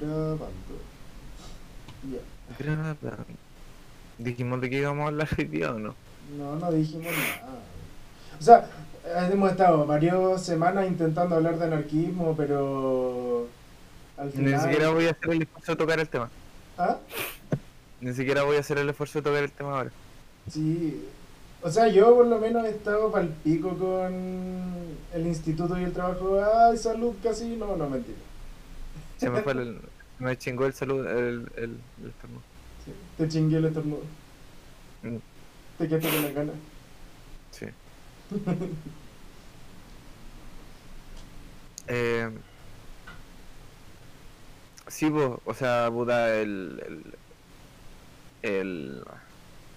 Grabando. Ya. Dijimos de qué íbamos a hablar hoy día o no. No, no dijimos nada. O sea, hemos estado varias semanas intentando hablar de anarquismo, pero al final... Ni siquiera voy a hacer el esfuerzo de tocar el tema. ¿Ah? Ni siquiera voy a hacer el esfuerzo de tocar el tema ahora. Sí. O sea, yo por lo menos he estado pal pico con el instituto y el trabajo. Ay, salud, casi. No, no, mentira. Se me fue el. Me chingó el salud, el, el, el estornudo. Sí, te chingué el estornudo. Mm, Te quedaste con la gana. Sí. Eh, sí, po, o sea, Buda, el. el. el.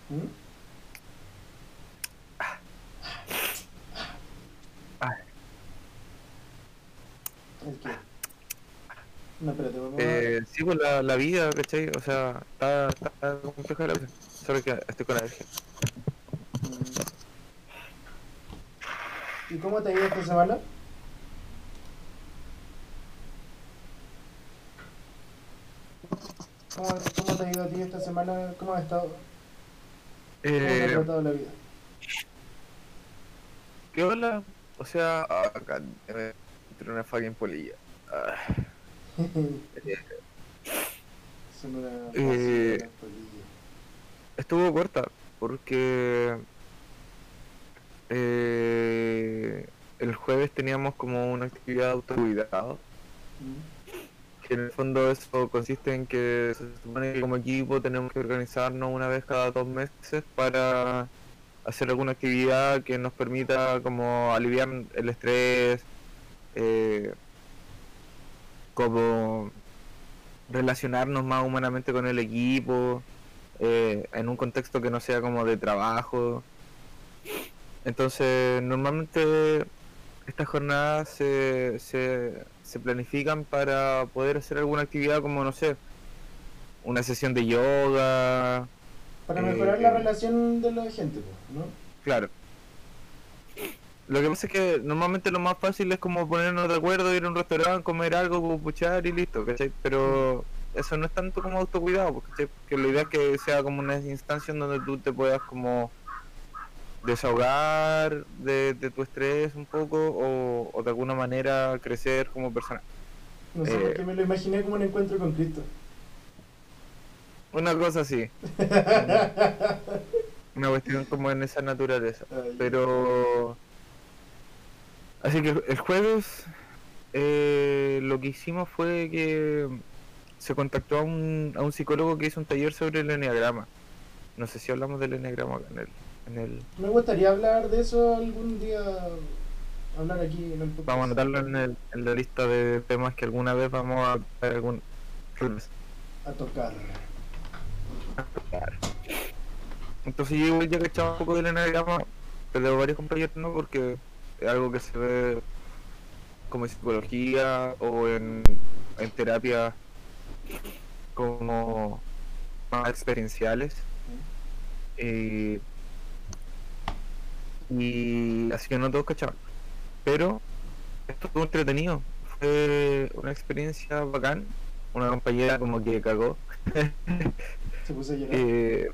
¿Mm? ah. No, espérate, vamos eh, sí, pues la, la vida, ¿cachai? O sea, está, está compleja la vida. Solo que estoy con alergia. a... ¿Y cómo te ha ido esta semana? ¿Cómo, ¿Cómo te ha ido a ti esta semana? ¿Cómo has estado? ¿Cómo te ha Eh, tratado la vida? ¿Qué hola? O sea, acá, eh, entre una fucking polilla. Ah, Eh, estuvo corta porque eh, el jueves teníamos como una actividad de autocuidado ¿Mm? que en el fondo eso consiste en que se supone que como equipo tenemos que organizarnos una vez cada dos meses para hacer alguna actividad que nos permita como aliviar el estrés, eh, como relacionarnos más humanamente con el equipo, eh, en un contexto que no sea como de trabajo. Entonces, normalmente estas jornadas se, se, se planifican para poder hacer alguna actividad como, no sé, una sesión de yoga, Para eh, mejorar la relación de la gente, ¿no? claro. Lo que pasa es que normalmente lo más fácil es como ponernos de acuerdo, ir a un restaurante, comer algo, puchar y listo, ¿cachai? Pero eso no es tanto como autocuidado, pues, ¿cachai? Porque la idea es que sea como una instancia en donde tú te puedas como desahogar de, de tu estrés un poco o, o de alguna manera crecer como persona. No sé por Eh. me lo imaginé como un encuentro con Cristo. Una cosa así, una cuestión como en esa naturaleza. Pero. Así que el jueves eh, lo que hicimos fue que se contactó a un, a un psicólogo que hizo un taller sobre el enneagrama. No sé si hablamos del enneagrama en el. En el Me gustaría hablar de eso algún día. Hablar aquí en el podcast. vamos a anotarlo en, el, en la lista de temas que alguna vez vamos a algún. A tocar. Entonces yo igual ya que echaba un poco del enneagrama, pero varios compañeros no, porque algo que se ve como en psicología o en, en terapia como más experienciales. Eh, y así que no todos cachaban. Pero esto estuvo entretenido. Fue una experiencia bacán. Una compañera como que cagó. Se puso a llorar. Eh,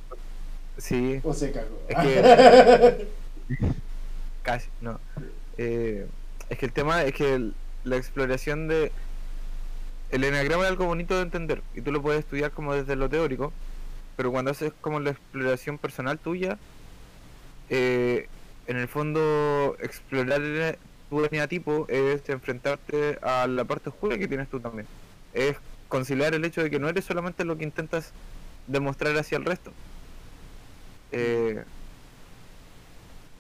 sí, o se cagó. es que- casi, no. Eh, es que el tema es que la exploración de... El enneagrama es algo bonito de entender y tú lo puedes estudiar como desde lo teórico, pero cuando haces como la exploración personal tuya, eh, en el fondo explorar tu tipo es enfrentarte a la parte oscura que tienes tú también. Es conciliar el hecho de que no eres solamente lo que intentas demostrar hacia el resto. Eh,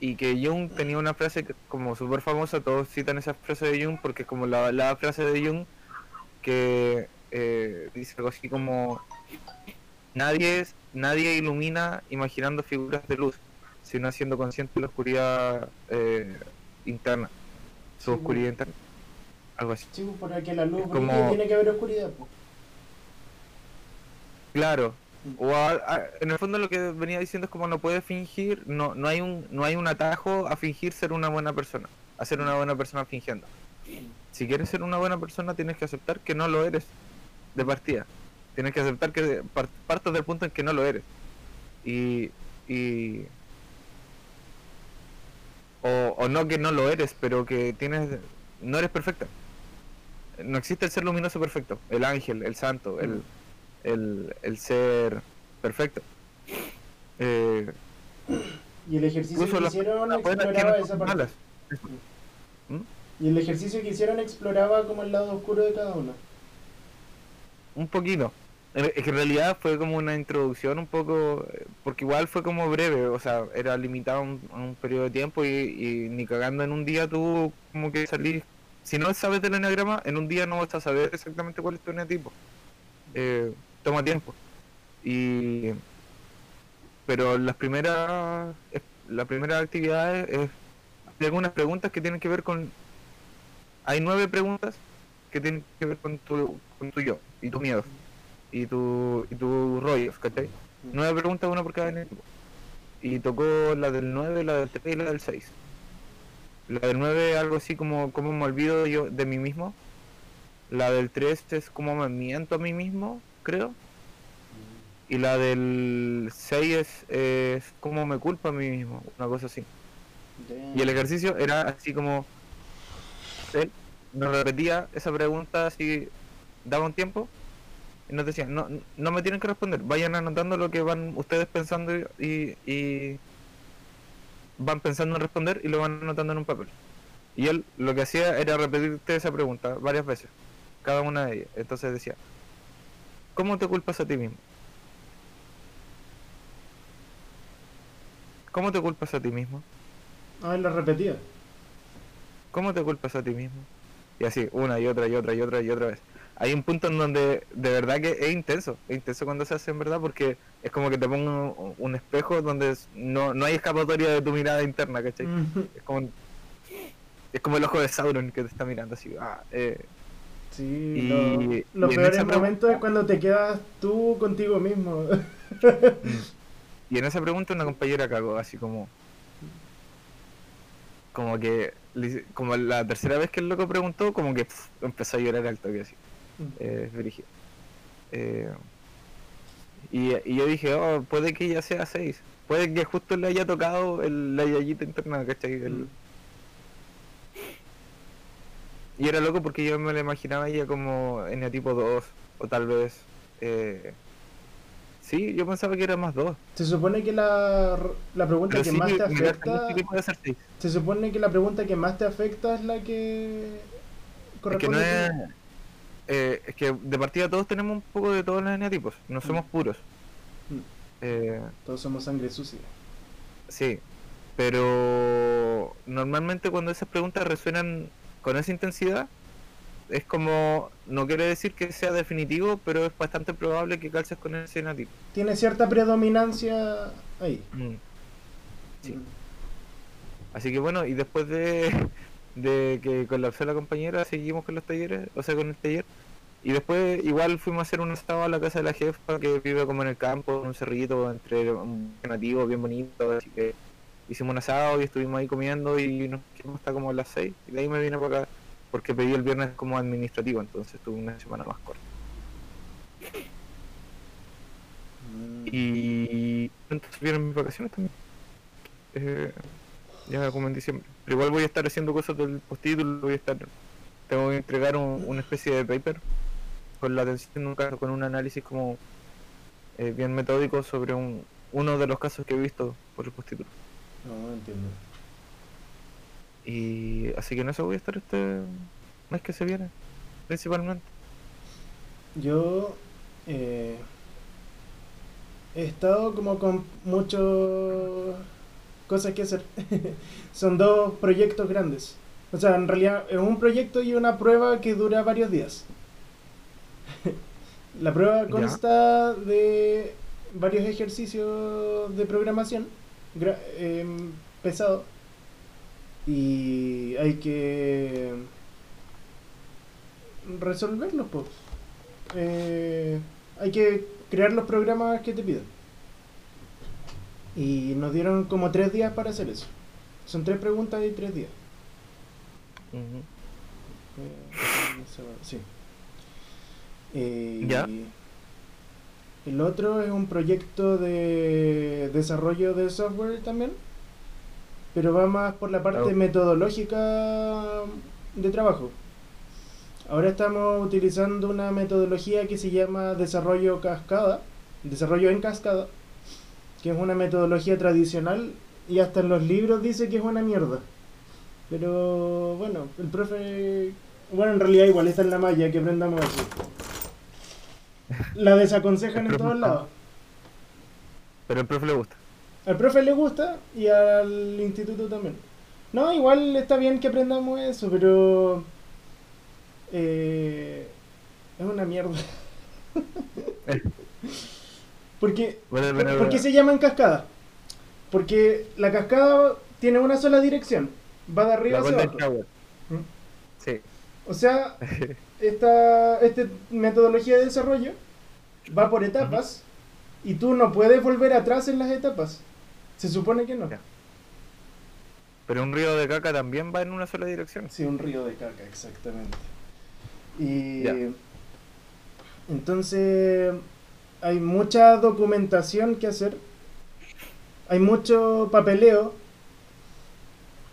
y que Jung tenía una frase que- como súper famosa, todos citan esa frase de Jung porque es como la, la frase de Jung que eh, dice algo así como nadie nadie ilumina imaginando figuras de luz, sino siendo consciente de la oscuridad eh, interna, su Sí, oscuridad interna, algo así. Sí, pues, porque la luz como- tiene que haber oscuridad. pues. Claro. O a- en el fondo lo que venía diciendo es como no puedes fingir, no, no hay un, no hay un atajo a fingir ser una buena persona, a ser una buena persona fingiendo. Si quieres ser una buena persona tienes que aceptar que no lo eres. de partida. Tienes que aceptar que par- partas del punto en que no lo eres. Y. y o, o no que no lo eres, pero que tienes. No eres perfecta. No existe el ser luminoso perfecto. El ángel, el santo, el, el, el ser perfecto. Eh, Y el ejercicio que hicieron exploraba esa parte. malas. Y el ejercicio que hicieron exploraba como el lado oscuro de cada uno. Un poquito. Eh, en realidad fue como una introducción un poco, porque igual fue como breve, o sea, era limitado a un, a un periodo de tiempo y, y ni cagando en un día tú como que salís, si no sabes del eneagrama, en un día no vas a saber exactamente cuál es tu eneatipo. Eh, toma tiempo. Y pero las primeras es- la primera actividad es, hay algunas preguntas que tienen que ver con hay nueve preguntas que tienen que ver con tu, con tu yo y tus miedos y tu y tus rollos, ¿cachai? Nueve preguntas, una por cada eneatipo. Y tocó la del 9, la del 3 y la del 6. La del 9 algo así como cómo me olvido yo de mí mismo. La del 3 es como me miento a mí mismo, creo. Y la del 6 es, es como me culpa a mí mismo, una cosa así. Y el ejercicio era así como él nos repetía esa pregunta así, daba un tiempo y nos decía, no, no me tienen que responder, vayan anotando lo que van ustedes pensando y, y van pensando en responder y lo van anotando en un papel. Y él lo que hacía era repetirte esa pregunta varias veces, cada una de ellas. Entonces decía, ¿cómo te culpas a ti mismo? ¿Cómo te culpas a ti mismo? Ah, lo repetía. ¿Cómo te culpas a ti mismo? Y así, una y otra y otra y otra y otra vez. Hay un punto en donde de verdad que es intenso, es intenso cuando se hace en verdad porque es como que te pongo un, espejo donde no, no hay escapatoria de tu mirada interna, ¿cachai? Es como es como el ojo de Sauron que te está mirando así. Ah, eh, Sí, Y- lo- y peores esa momentos pregunta- es cuando te quedas tú contigo mismo. y en esa pregunta una compañera cagó así como como que como la tercera vez que el loco preguntó como que empezó a llorar al toque así. eh, brígido. Eh, y, y yo dije, oh, puede que ya sea 6. Puede que justo le haya tocado el, la yayita interna, ¿cachai? El- Mm. Y era loco porque yo me la imaginaba ella como en tipo 2, o tal vez... Eh... Sí, yo pensaba que era más 2. Se supone que la, la pregunta Pero que sí, más te afecta. sí que puede ser 6. Se supone que la pregunta que más te afecta es la que. Es que corresponde no es... eh, es que de partida todos tenemos un poco de todos los eneatipos, no somos puros. Mm. Eh, Todos somos sangre sucia. Sí, pero normalmente cuando esas preguntas resuenan con esa intensidad, es como, no quiere decir que sea definitivo, pero es bastante probable que calces con ese nativo. Tiene cierta predominancia ahí. Mm. Sí. Mm. Así que bueno, y después de, de que colapsó la compañera, seguimos con los talleres, o sea, con el taller. Y después igual fuimos a hacer un asado a la casa de la jefa que vive como en el campo, en un cerrito, entre un nativo bien bonito, así que hicimos un asado y estuvimos ahí comiendo y nos quedamos hasta como las 6 y de ahí me vine para acá porque pedí el viernes como administrativo, entonces tuve una semana más corta. Mm. Y entonces vienen mis vacaciones también. Eh, ya como en diciembre. Pero igual voy a estar haciendo cosas del postítulo, voy a estar. Tengo que entregar un- una especie de paper con la atención de un caso, con un análisis como eh, bien metódico sobre un, uno de los casos que he visto por el postítulo. No, entiendo. Y así que en eso voy a estar este mes que se viene, principalmente. Yo eh, he estado como con muchas cosas que hacer. Son dos proyectos grandes. O sea, en realidad es un proyecto y una prueba que dura varios días. La prueba Ya. consta de varios ejercicios de programación em, pesado y hay que resolverlos, pues. Eh, hay que crear los programas que te piden. Y nos dieron como tres días para hacer eso. Son tres preguntas y tres días. Eh, sí. Eh, Ya. El otro es un proyecto de desarrollo de software también, pero va más por la parte Oh. metodológica de trabajo. Ahora estamos utilizando una metodología que se llama desarrollo cascada, desarrollo en cascada, que es una metodología tradicional y hasta en los libros dice que es una mierda. Pero bueno, el profe, bueno, en realidad igual está en la malla que aprendamos así. La desaconsejan en todos lados. Pero al profe le gusta. Al profe le gusta y al instituto también. No, igual está bien que aprendamos eso, pero eh, es una mierda. Porque Bueno, ¿Por, bueno, por qué se llaman cascada? Porque la cascada tiene una sola dirección, va de arriba la hacia abajo. O sea, esta, esta metodología de desarrollo va por etapas y tú no puedes volver atrás en las etapas. Se supone que no. Pero un río de caca también va en una sola dirección. Sí, un río de caca, exactamente. Y Ya. entonces hay mucha documentación que hacer, hay mucho papeleo,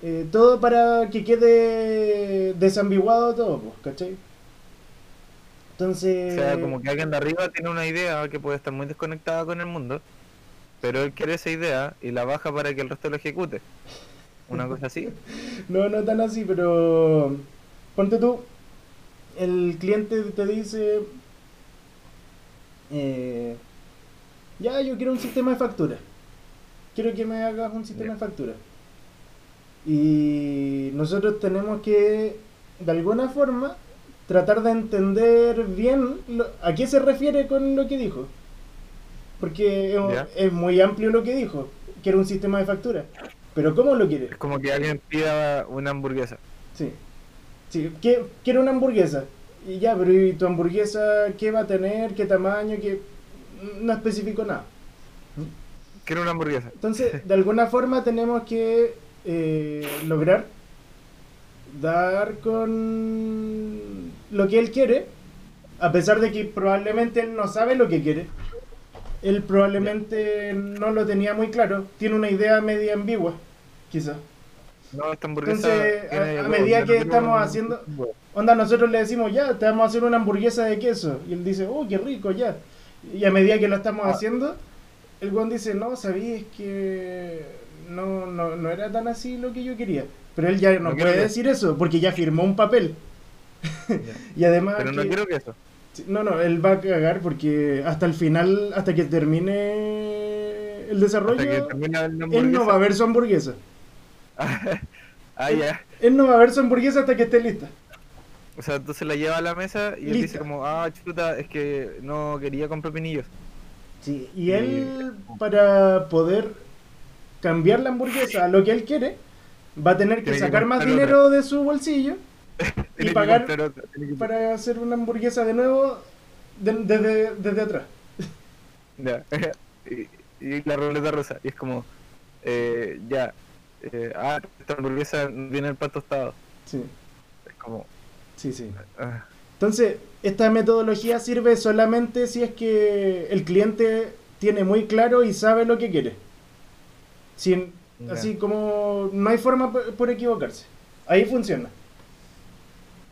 eh, todo para que quede desambiguado todo, pues, ¿cachai? O Entonces, sea, como que alguien de arriba tiene una idea que puede estar muy desconectada con el mundo, pero él quiere esa idea y la baja para que el resto lo ejecute. Una cosa así. no, no tan así, pero ponte tú, el cliente te dice, eh, ya yo quiero un sistema de factura, quiero que me hagas un sistema de factura. Y nosotros tenemos que, de alguna forma, tratar de entender bien lo- a qué se refiere con lo que dijo. Porque es, muy amplio lo que dijo, quiere un sistema de factura. Pero ¿cómo lo quiere? Es como que alguien pida una hamburguesa. Sí. Sí, ¿qué- quiero una hamburguesa. Y ya, pero ¿y tu hamburguesa qué va a tener? ¿Qué tamaño? ¿Qué... No especifico nada. Quiero una hamburguesa. Entonces, de alguna forma tenemos que eh, lograr dar con lo que él quiere, a pesar de que probablemente él no sabe lo que quiere. Él probablemente no lo tenía muy claro, tiene una idea media ambigua, quizás. No, esta hamburguesa. Entonces, a- medida que estamos haciendo-. Onda, nosotros le decimos, ya, te vamos a hacer una hamburguesa de queso. Y él dice, oh, qué rico, ya. Y a medida que lo estamos Ah. haciendo, el guan dice, no, sabí, es que no, no, no era tan así lo que yo quería. Pero él ya no, puede que- decir eso, porque ya firmó un papel. Y además... Pero no que- quiero que eso. No, no, él va a cagar porque hasta el final, hasta que termine el desarrollo, termine él no va a ver su hamburguesa. ah, ya. Él no va a ver su hamburguesa hasta que esté lista. O sea, se la lleva a la mesa y él Lista. dice como, ah, chuta, es que no quería comprar pinillos. Sí, y él, para poder cambiar la hamburguesa a lo que él quiere, va a tener que sacar más dinero de su bolsillo que pagar otra, que- para hacer una hamburguesa de nuevo de- desde, desde atrás. Ya. y, y la ruleta rusa. Y es como, eh, ya. eh, ah, esta hamburguesa no tiene el pan tostado. Sí, Es como, sí, sí. ah, Entonces, esta metodología sirve solamente si es que el cliente tiene muy claro y sabe lo que quiere. Sin, así como no hay forma por, por equivocarse. Ahí funciona.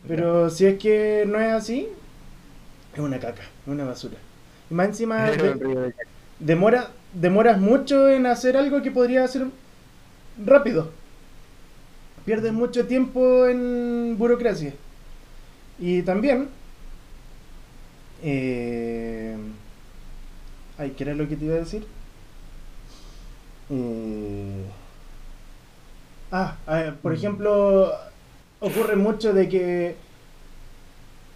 Pero si es que no es así, es una caca, es una basura. Y más encima de- demora, demoras mucho en hacer algo que podría hacer rápido. Pierdes mucho tiempo en burocracia. Y también... Eh, ay, ¿qué era lo que te iba a decir? Eh, ah, por Mm. ejemplo, ocurre mucho de que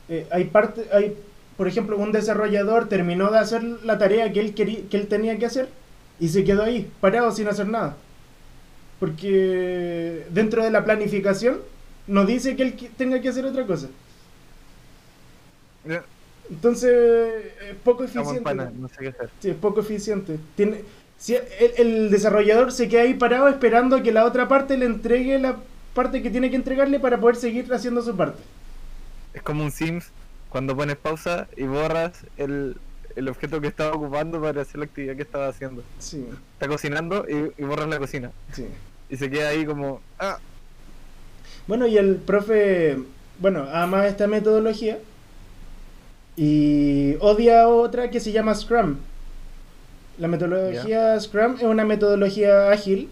eh, hay parte, hay, por ejemplo, un desarrollador terminó de hacer la tarea que él quería, que él tenía que hacer y se quedó ahí, parado sin hacer nada. Porque dentro de la planificación no dice que él tenga que hacer otra cosa. Entonces, es poco eficiente. pana, no sé qué hacer. Sí, es poco eficiente. Tiene, si el, el desarrollador se queda ahí parado esperando a que la otra parte le entregue la parte que tiene que entregarle para poder seguir haciendo su parte. Es como un Sims cuando pones pausa y borras el, el objeto que estaba ocupando para hacer la actividad que estaba haciendo. Sí, Está cocinando y, y borras la cocina. sí. Y se queda ahí como, ah, Bueno, y el profe, bueno, ama esta metodología y odia otra que se llama Scrum. La metodología Scrum es una metodología ágil,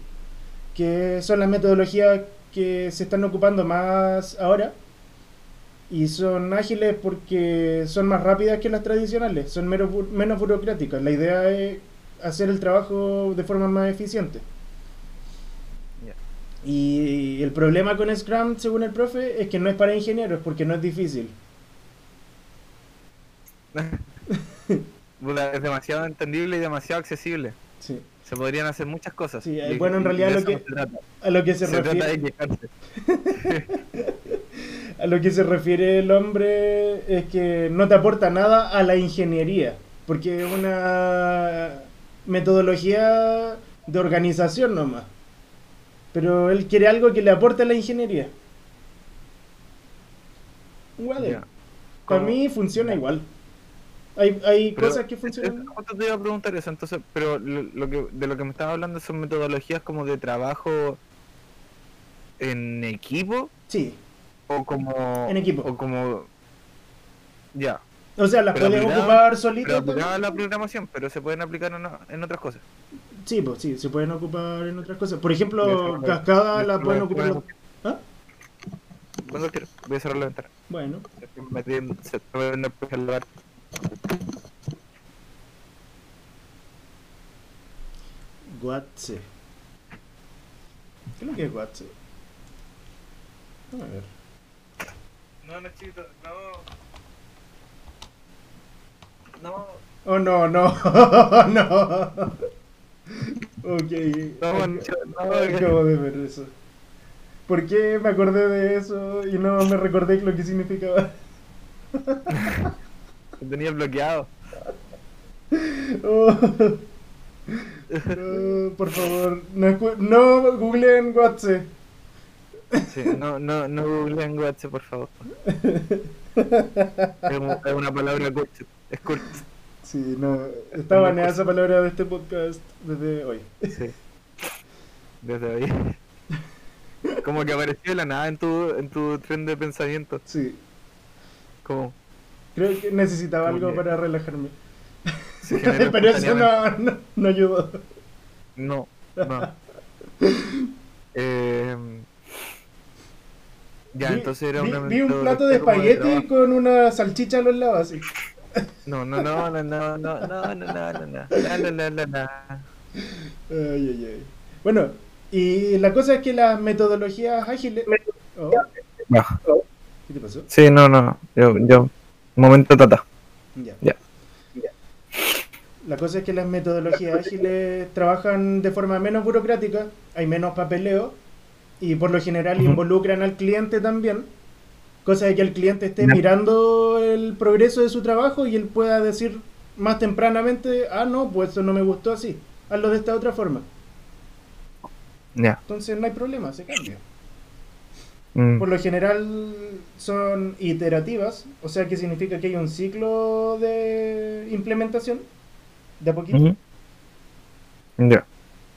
que son las metodologías que se están ocupando más ahora. Y son ágiles porque son más rápidas que las tradicionales, son menos, bu- menos burocráticas. La idea es hacer el trabajo de forma más eficiente. Y el problema con Scrum, según el profe, es que no es para ingenieros porque no es difícil. Es demasiado entendible y demasiado accesible. Sí. Se podrían hacer muchas cosas. Sí, Y- bueno, en realidad lo que-. A lo que se, Se trata de refiere, a lo que se refiere el hombre es que no te aporta nada a la ingeniería, porque es una metodología de organización nomás. Pero él quiere algo que le aporte a la ingeniería. Para mí funciona igual. Hay, hay Pero cosas que funcionan. justo te iba a preguntar eso, entonces, pero lo, lo que, de lo que me estaba hablando son metodologías como de trabajo en equipo Sí, o como En equipo. o como ya, o sea, las Pero puedes ocupar pero solitas. a la programación, pero se pueden aplicar en, en otras cosas. Sí, pues sí, se pueden ocupar en otras cosas. Por ejemplo, cascada la pueden ocupar. los- ¿Ah? Cuando quiero, voy a cerrar la ventana. Bueno, se me Guatse. ¿Qué es lo que es Guatse? A ver. No, Nachito, no. No. Oh, no, no, no. Ok. No, no. Acabo de ver eso. ¿Por qué me acordé de eso y no me recordé lo que significaba? Lo tenía bloqueado. Oh. Oh, por favor, no, no googleen Guatse. Sí, no, no, no googleen WhatsApp, por favor. Es, un- es una palabra cursi. Es cursi. Sí, no, está baneada esa palabra de este podcast desde hoy. Sí. Desde ahí. Como que apareció de la nada en tu, en tu tren de pensamiento. Sí, Como creo que necesitaba algo para relajarme. generó Pero eso no, no, no ayudó. No, no. Eh, ya, Vi- entonces era vi, una vi un plato de espagueti con una salchicha a los lados, así. No, no, no, no, no, no, no, no, no, no, no, ay, ay. Bueno, y la cosa es que las metodologías ágiles... Oh, No. ¿Qué te pasó? Sí, no, no, no. Yo, yo, momento tata. Ya. Ya. La cosa es que las metodologías ágiles trabajan de forma menos burocrática, hay menos papeleo y por lo general involucran al cliente también, cosa de que el cliente esté mirando el progreso de su trabajo y él pueda decir más tempranamente, ah, no, pues eso no me gustó así, hazlo de esta otra forma. Ya. Entonces no hay problema, se cambia. Mm, Por lo general son iterativas, o sea que significa que hay un ciclo de implementación, de a poquito. ujú. Ya.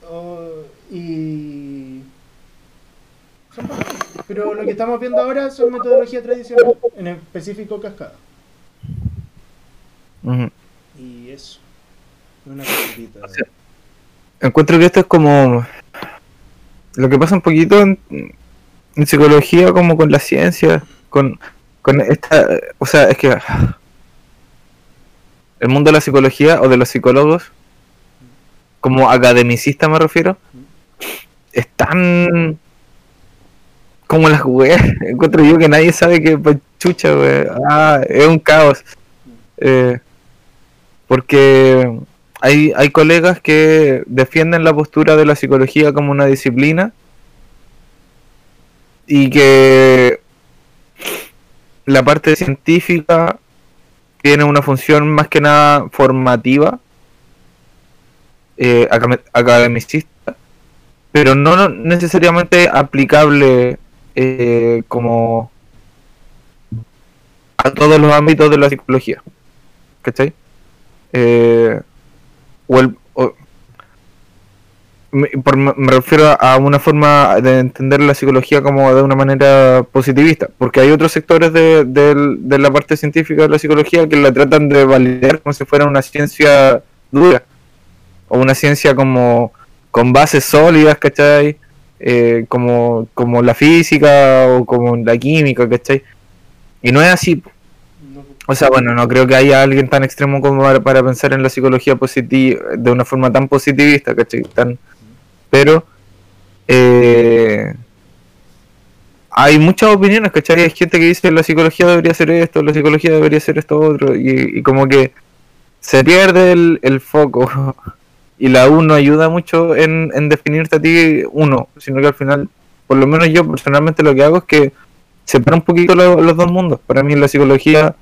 Oh, y. Pero lo que estamos viendo ahora son metodología tradicional, en específico cascada. Y eso. Una cosita. O sea, Encuentro que esto es como lo que pasa un poquito en, en psicología como con la ciencia, con, con esta, o sea, es que el mundo de la psicología o de los psicólogos, como academicista me refiero, es tan como las weas, encuentro yo que nadie sabe que pa' chucha, wea. Ah, es un caos. Eh, porque hay, hay colegas que defienden la postura de la psicología como una disciplina y que la parte científica tiene una función más que nada formativa, eh, academicista, pero no necesariamente aplicable eh, como a todos los ámbitos de la psicología. ¿Cachai? Eh, o el, me, refiero a una forma de entender la psicología como de una manera positivista, porque hay otros sectores de, de, la parte científica de la psicología que la tratan de validar como si fuera una ciencia dura, o una ciencia como con bases sólidas, ¿cachai? Eh, como, como la física o como la química, ¿cachai? Y no es así. O sea, bueno, no creo que haya alguien tan extremo como para, pensar en la psicología positiva de una forma tan positivista, ¿cachai? Tan, pero eh, hay muchas opiniones, ¿cachai? Hay gente que dice la psicología debería ser esto, la psicología debería ser esto otro, y, como que se pierde el, foco. Y la U no ayuda mucho en, en definirte a ti uno, sino que al final, por lo menos yo personalmente lo que hago es que separa un poquito los dos mundos. Para mí la psicología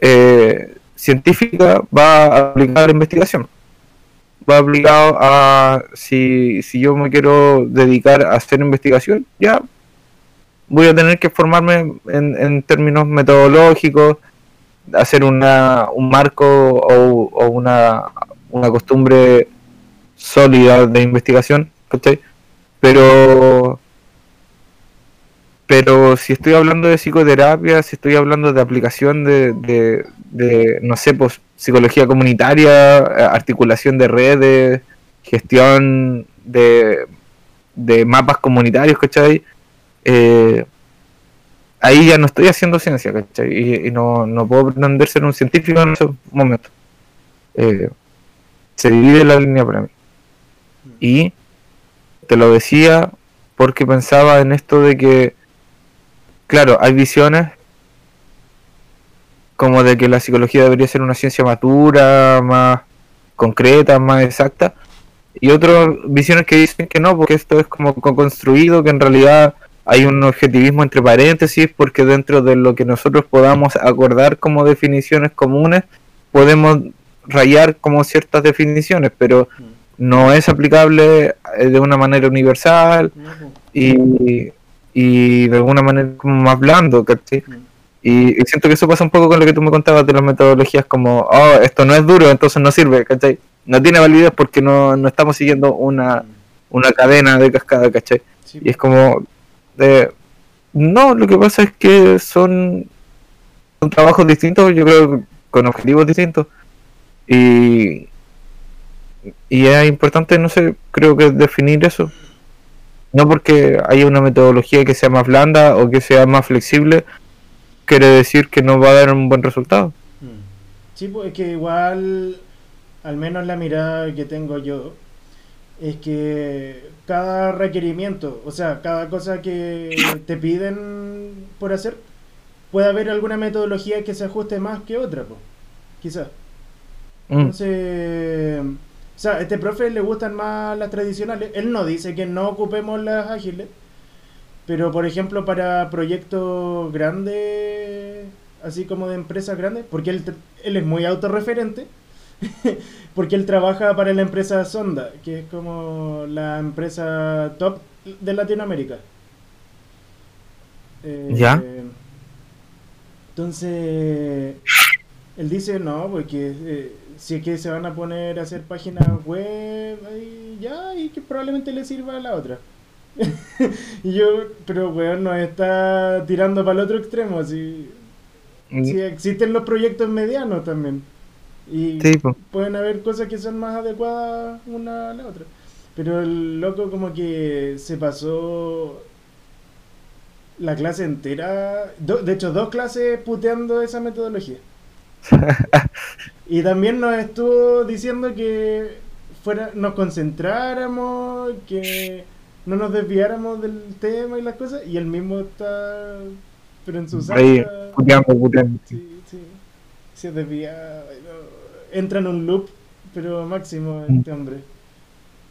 eh, científica va a aplicar la investigación va obligado a, si, si yo me quiero dedicar a hacer investigación, ya voy a tener que formarme en, términos metodológicos, hacer una, un marco o, o una, una costumbre sólida de investigación, Pero pero si estoy hablando de psicoterapia, si estoy hablando de aplicación de, de, de no sé, pues psicología comunitaria, articulación de redes, gestión de, de mapas comunitarios, ¿cachai? Eh, ahí ya no estoy haciendo ciencia, ¿cachai? Y, no, no, puedo pretender ser un científico en ese momento. Eh, se divide la línea para mí. Y te lo decía porque pensaba en esto de que claro, hay visiones como de que la psicología debería ser una ciencia madura, más concreta, más exacta, y otras visiones que dicen que no, porque esto es como construido, que en realidad hay un objetivismo entre paréntesis, porque dentro de lo que nosotros podamos acordar como definiciones comunes, podemos rayar como ciertas definiciones, pero no es aplicable eh, de una manera universal y y de alguna manera como más blando, ¿cachai? Y, siento que eso pasa un poco con lo que tú me contabas de las metodologías como, oh, esto no es duro, entonces no sirve, ¿cachai? No tiene validez porque no, no estamos siguiendo una, una cadena de cascada, ¿cachai? Y es como, de, no, lo que pasa es que son, son trabajos distintos, yo creo, con objetivos distintos. Y, y es importante, no sé, creo que definir eso no porque haya una metodología que sea más blanda o que sea más flexible, quiere decir que no va a dar un buen resultado. Mm. Sí, pues es que igual, al menos la mirada que tengo yo, es que cada requerimiento, o sea, cada cosa que te piden por hacer, puede haber alguna metodología que se ajuste más que otra, pues, quizás. Mm. Entonces o sea, a este profe le gustan más las tradicionales. Él no dice que no ocupemos las ágiles. Pero, por ejemplo, para proyectos grandes, así como de empresas grandes, porque él, él es muy autorreferente, porque él trabaja para la empresa Sonda, que es como la empresa top de Latinoamérica. ¿Ya? Eh, entonces, él dice, no, porque... Eh, si es que se van a poner a hacer páginas web, y ya, y que probablemente le sirva a la otra. y yo, pero weón, nos está tirando para el otro extremo, así. Mm. Si existen los proyectos medianos también. Y pueden haber cosas que son más adecuadas una a la otra. Pero el loco como que se pasó la clase entera, de hecho dos clases puteando esa metodología. y también nos estuvo diciendo que fuera, nos concentráramos, que no nos desviáramos del tema y las cosas, y él mismo está, pero en su salsa. Sí, sí. Se desvía, entra en un loop, pero máximo este hombre.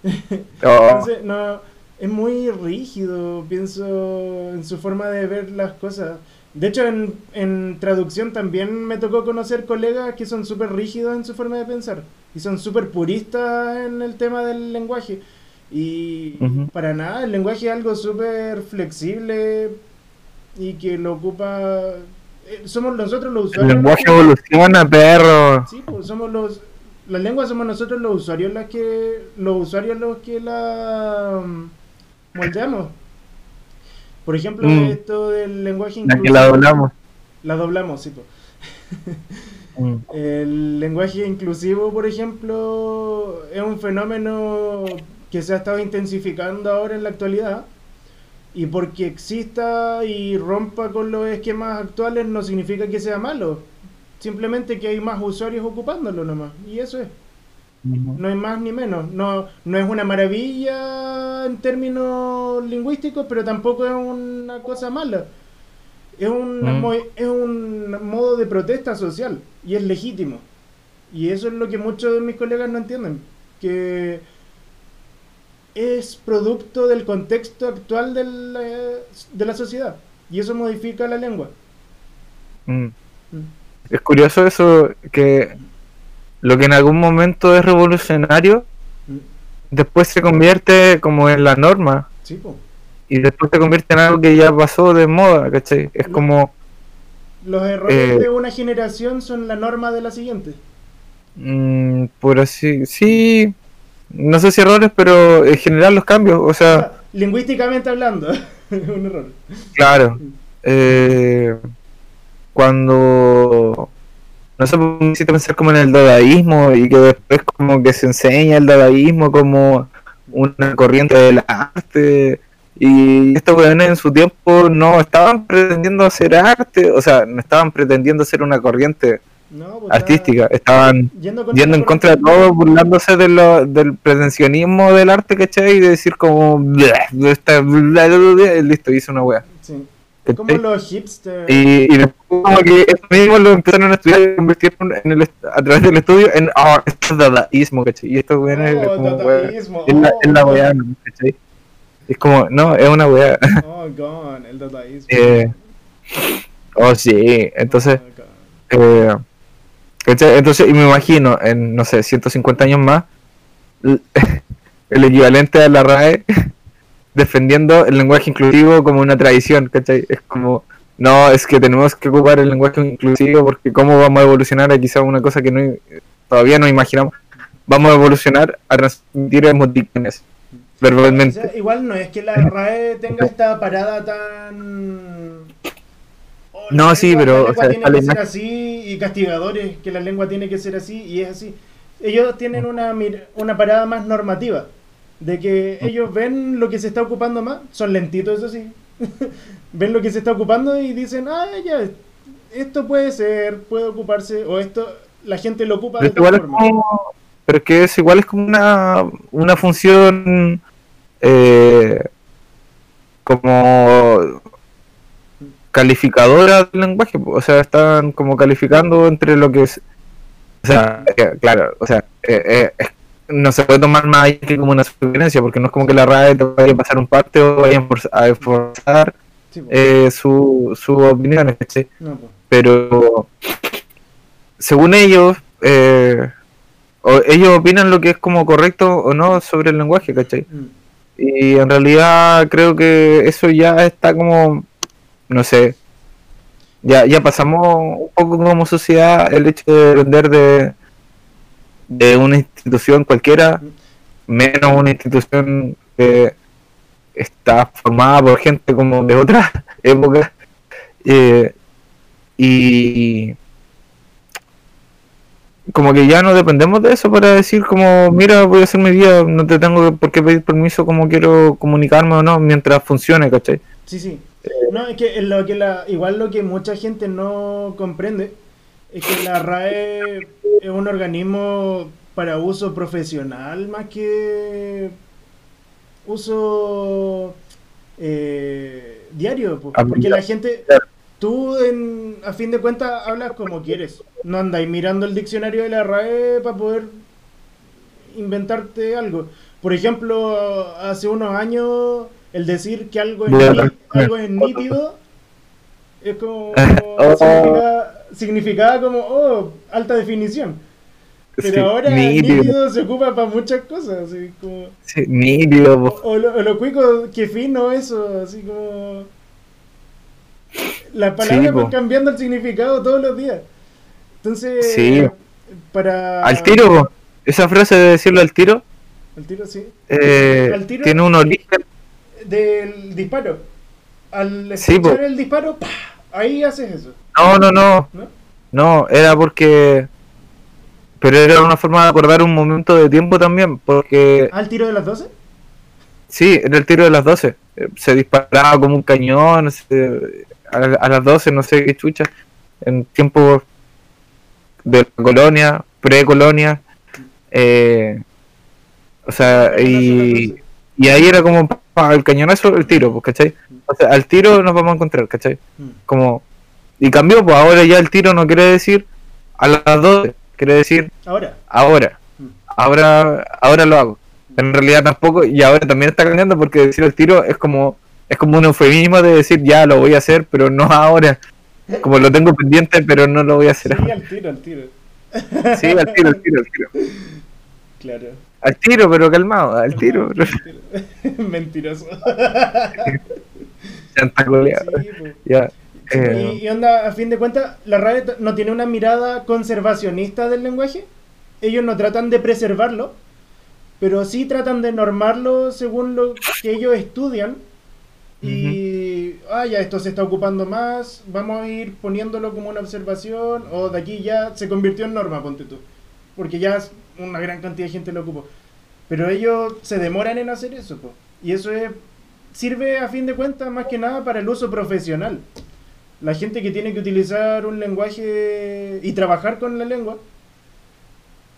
Oh. Entonces, no, es muy rígido, pienso, en su forma de ver las cosas. De hecho, en, en traducción también me tocó conocer colegas que son súper rígidos en su forma de pensar y son súper puristas en el tema del lenguaje. Y para nada, el lenguaje es algo súper flexible y que lo ocupa eh, somos nosotros los El usuarios. lenguaje los que- evoluciona, perro. Sí, pues somos los. Las lenguas somos nosotros los usuarios las que. Los usuarios los que la. mm, moldeamos. Por ejemplo, Mm. esto del lenguaje La que la doblamos. La doblamos, sí, pues. Mm. El lenguaje inclusivo, por ejemplo, es un fenómeno que se ha estado intensificando ahora en la actualidad. Y porque exista y rompa con los esquemas actuales no significa que sea malo. Simplemente que hay más usuarios ocupándolo nomás. Y eso es. No hay más ni menos. No, no es una maravilla en términos lingüísticos, pero tampoco es una cosa mala. Es un, Mm. es un modo de protesta social y es legítimo. Y eso es lo que muchos de mis colegas no entienden. Que es producto del contexto actual de la, de la sociedad. Y eso modifica la lengua. Mm. Mm. Es curioso eso, que lo que en algún momento es revolucionario, Mm. después se convierte como en la norma. Sí. Y después se convierte en algo que ya pasó de moda, ¿cachai? Es No. como... Los errores Eh. de una generación son la norma de la siguiente. Por así, sí, no sé si errores, pero en general los cambios, o sea, lingüísticamente hablando, es un error. claro, eh, cuando, no sé, me hiciste pensar como en el dadaísmo y que después como que se enseña el dadaísmo como una corriente del arte y estos weones en su tiempo no estaban pretendiendo hacer arte, o sea, no estaban pretendiendo ser una corriente No, pues, artística, estaban Yendo, yendo en contra de todo, burlándose de lo, del pretensionismo del arte, ¿cachai? Y de decir como, "Bleh, esta- listo, hizo una wea. Sí. Como los hipsters. Y, y después como que eso mismo lo empezaron a estudiar y convirtieron en el, a través del estudio en, ah, esto es dadaísmo, ¿cachai? Y esto, weón, es Oh, como, wea, es la, es la oh, wea. Es como, no, es una wea. Oh, gone, el dadaísmo. Eh, oh, sí, entonces... Oh. Eh. Entonces, y me imagino, en, no sé, 150 años más, el equivalente a la RAE defendiendo el lenguaje inclusivo como una tradición, ¿cachai? Es como, no, es que tenemos que ocupar el lenguaje inclusivo porque cómo vamos a evolucionar a quizá una cosa que no, todavía no imaginamos. Vamos a evolucionar a transmitir emoticones O verbalmente. sea, igual no es que la RAE tenga esta parada tan. No, sí, lengua- pero, La o lengua sea, tiene que ser así y castigadores, que la lengua tiene que ser así y es así. Ellos tienen una, una parada más normativa, de que ellos ven lo que se está ocupando más, son lentitos, eso sí. ven lo que se está ocupando y dicen, ah, ya, esto puede ser, puede ocuparse, o esto, la gente lo ocupa de Pero tal igual es como, pero es que es igual es como una, una función eh, como calificadora del lenguaje, o sea, están como calificando entre lo que es, o sea, eh, claro, o sea, eh, eh, no se puede tomar más allá que como una sugerencia, porque no es como que la RAE te vaya a pasar un parte o vaya a esforzar Sí, eh, su, su opinión, po. pero según ellos, eh, o- ellos opinan lo que es como correcto o no sobre el lenguaje, ¿cachai? Mm. Y en realidad creo que eso ya está como, no sé, ya, ya pasamos un poco como sociedad el hecho de depender de, de una institución cualquiera, menos una institución que está formada por gente como de otra época. eh, y como que ya no dependemos de eso para decir como, mira, voy a hacer mi vida, no te tengo por qué pedir permiso como quiero comunicarme o no, mientras funcione, ¿cachai? Sí, sí. No, es que lo que la, igual lo que mucha gente no comprende es que la RAE es un organismo para uso profesional más que uso eh, diario. Ah, Porque la gente, tú en, a fin de cuentas hablas como quieres. No andáis mirando el diccionario de la RAE para poder inventarte algo. Por ejemplo, hace unos años el decir que algo es, Bueno, ní- algo es nítido es como Oh. significa- significaba como oh alta definición pero Sí, ahora nítido, nítido se ocupa para muchas cosas así como sí, nítido, o, o lo, o lo cuico que fino eso así como Las palabras Sí, van cambiando el significado todos los días. Entonces, Sí. para... Al tiro, esa frase de decirlo al tiro, Al tiro, sí. eh, Al tiro. tiene un origen. Del disparo. Al escuchar el disparo, ¡pah! ahí haces eso, No, no, no. ¿no? No, era porque. Pero era una forma de acordar un momento de tiempo también, porque ¿Al tiro de las 12? sí, era el tiro de las 12. Eh, Se disparaba como un cañón se- a, a las 12, no sé qué chucha, en tiempos de la colonia, pre-colonia. eh, o sea, y, y ahí era como el cañonazo, el tiro, pues, ¿cachai? O sea, al tiro nos vamos a encontrar, ¿cachai? Mm. Como, y cambió, pues ahora ya el tiro no quiere decir a las 12, quiere decir Ahora. ahora, Mm. ahora, ahora lo hago. En realidad tampoco, y ahora también está cambiando porque decir el tiro es como, es como un eufemismo de decir ya lo voy a hacer, pero no ahora. Como lo tengo pendiente, pero no lo voy a Sí, hacer. ahora. al tiro, al tiro. Sí, al tiro, al tiro, al tiro. Claro. Al tiro, pero calmado, al tiro. Tiro. Mentiroso. Sí. Ya. Sí, eh, y, y onda, a fin de cuentas, la RAE no tiene una mirada conservacionista del lenguaje. Ellos no tratan de preservarlo, pero sí tratan de normarlo según lo que ellos estudian. Y, ah, ya esto se está ocupando más, vamos a ir poniéndolo como una observación, o de aquí ya se convirtió en norma, ponte tú. Porque ya es- una gran cantidad de gente lo ocupó. Pero ellos se demoran en hacer eso, po. y eso es, sirve a fin de cuentas más que nada para el uso profesional la gente que tiene que utilizar un lenguaje y trabajar con la lengua,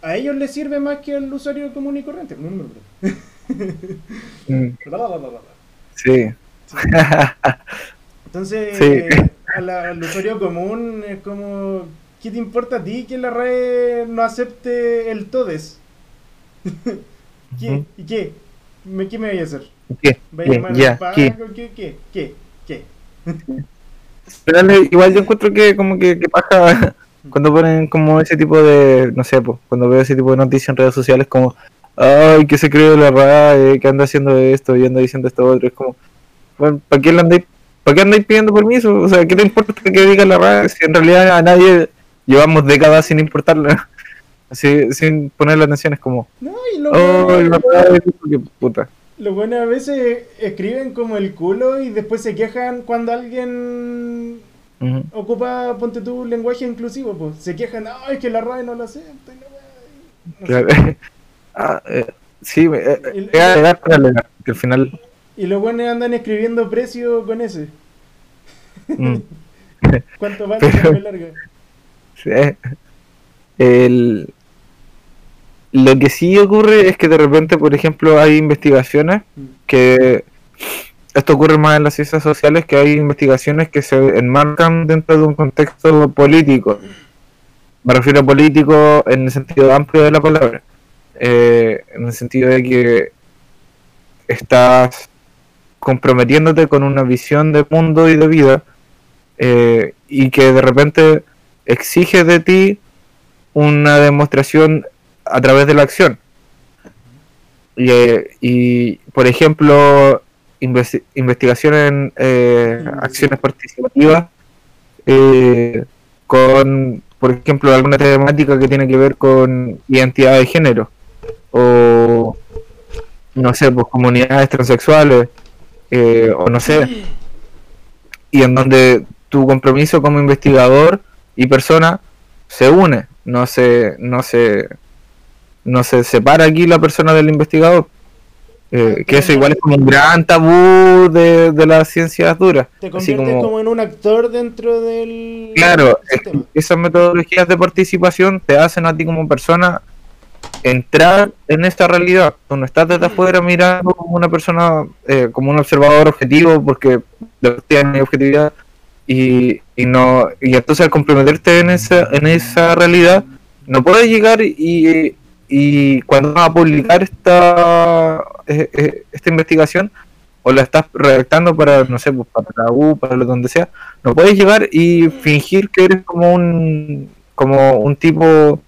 a ellos les sirve más que al usuario común y corriente. mm, sí. Entonces, Sí. al usuario común es como, ¿qué te importa a ti que la RAE no acepte el todes? ¿Qué? ¿Y qué? ¿Me- ¿Qué me voy a hacer? ¿Qué? ¿Voy a llamar? ¿qué? ¿Qué? ¿Qué? ¿Qué? ¿Qué? Pero dale, igual yo encuentro que como que, que paja cuando ponen como ese tipo de, no sé, pues, cuando veo ese tipo de noticias en redes sociales como, ay, que se cree la RAE, que anda haciendo esto y anda diciendo esto otro, es como, bueno, ¿para qué andáis, para qué andáis pidiendo permiso? O sea, ¿qué te importa que diga la RAE si en realidad a nadie llevamos décadas sin importarle? Así, sin ponerle atención, es como, No, y lo oh, bueno- que puta. Lo bueno a veces escriben como el culo y después se quejan cuando alguien ocupa, ponte tu lenguaje inclusivo, pues. Se quejan, ay, es que la RAE no lo acepta. y la weá". No. Claro. Ah, eh, sí, eh, El- eh, alegar para alegar, que al final... Y los buenos andan escribiendo precio con ese. mm. ¿Cuánto vale Pero- la larga? El... Lo que sí ocurre es que de repente, por ejemplo, hay investigaciones que... Esto ocurre más en las ciencias sociales, que hay investigaciones que se enmarcan dentro de un contexto político. Me refiero a político en el sentido amplio de la palabra. Eh, en el sentido de que estás comprometiéndote con una visión de mundo y de vida eh, y que de repente exige de ti una demostración a través de la acción. Y, eh, y, por ejemplo, investi- investigación en eh, acciones participativas eh, con, por ejemplo, alguna temática que tiene que ver con identidad de género o, no sé, pues comunidades transexuales eh, o no sé, y en donde tu compromiso como investigador y persona se une, no se, no se, no se separa aquí la persona del investigador. Eh, que eso igual es como un gran tabú de, de las ciencias duras. Te conviertes como, como... en un actor dentro del claro, sistema. esas metodologías de participación te hacen a ti como persona entrar en esta realidad. Tú no estás desde afuera mirando como una persona, eh, como un observador objetivo, porque de no hay objetividad. Y, y no y entonces al comprometerte en esa, en esa realidad, no puedes llegar y, y cuando vas a publicar esta, eh, eh, esta investigación, o la estás redactando para, no sé, pues, para la U, para donde sea, no puedes llegar y fingir que eres como un, como un tipo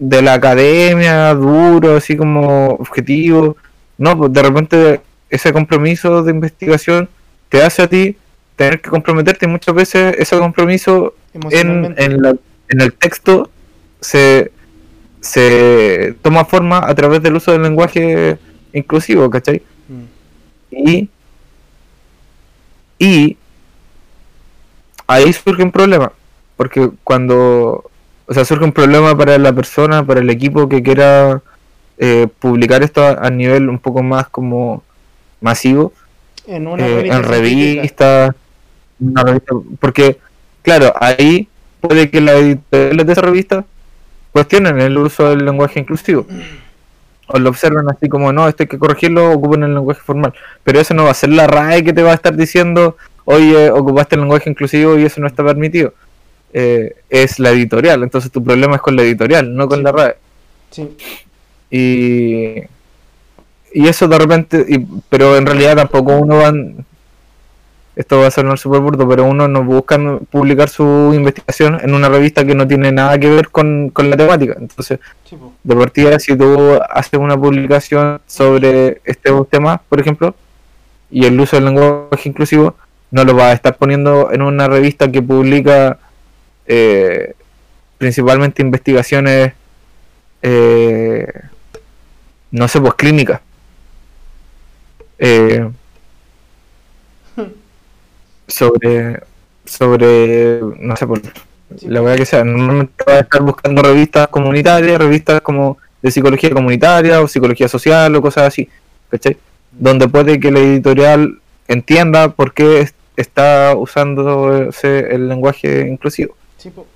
de la academia, duro, así como objetivo. No, pues de repente ese compromiso de investigación te hace a ti tener que comprometerte y muchas veces ese compromiso en, en, la- en el texto se, se toma forma a través del uso del lenguaje inclusivo, ¿cachai? Mm. Y, y ahí surge un problema, porque cuando, o sea, surge un problema para la persona, para el equipo que quiera eh, publicar esto a, a nivel un poco más como masivo, En una eh, en revistas, una revista, porque claro, ahí puede que las editoriales de esa revista cuestionen el uso del lenguaje inclusivo. O lo observen así como, no, esto hay que corregirlo, ocupen el lenguaje formal. Pero eso no va a ser la RAE que te va a estar diciendo, oye, ocupaste el lenguaje inclusivo y eso no está permitido. Eh, es la editorial, entonces tu problema es con la editorial, no con Sí. la RAE. Sí. Y, y eso de repente, y- pero en realidad tampoco uno va, esto va a sonar súper burdo, pero uno no busca publicar su investigación en una revista que no tiene nada que ver con, con la temática. Entonces, de partida, si tú haces una publicación sobre este tema, por ejemplo, y el uso del lenguaje inclusivo, no lo vas a estar poniendo en una revista que publica eh, principalmente investigaciones, eh, no sé, pues clínicas. Eh, sobre, sobre, no sé, por la verdad que sea, normalmente vas a estar buscando revistas comunitarias, revistas como de psicología comunitaria o psicología social o cosas así, ¿cachai? Donde puede que la editorial entienda por qué es- está usando ese- el lenguaje inclusivo. Sí, po.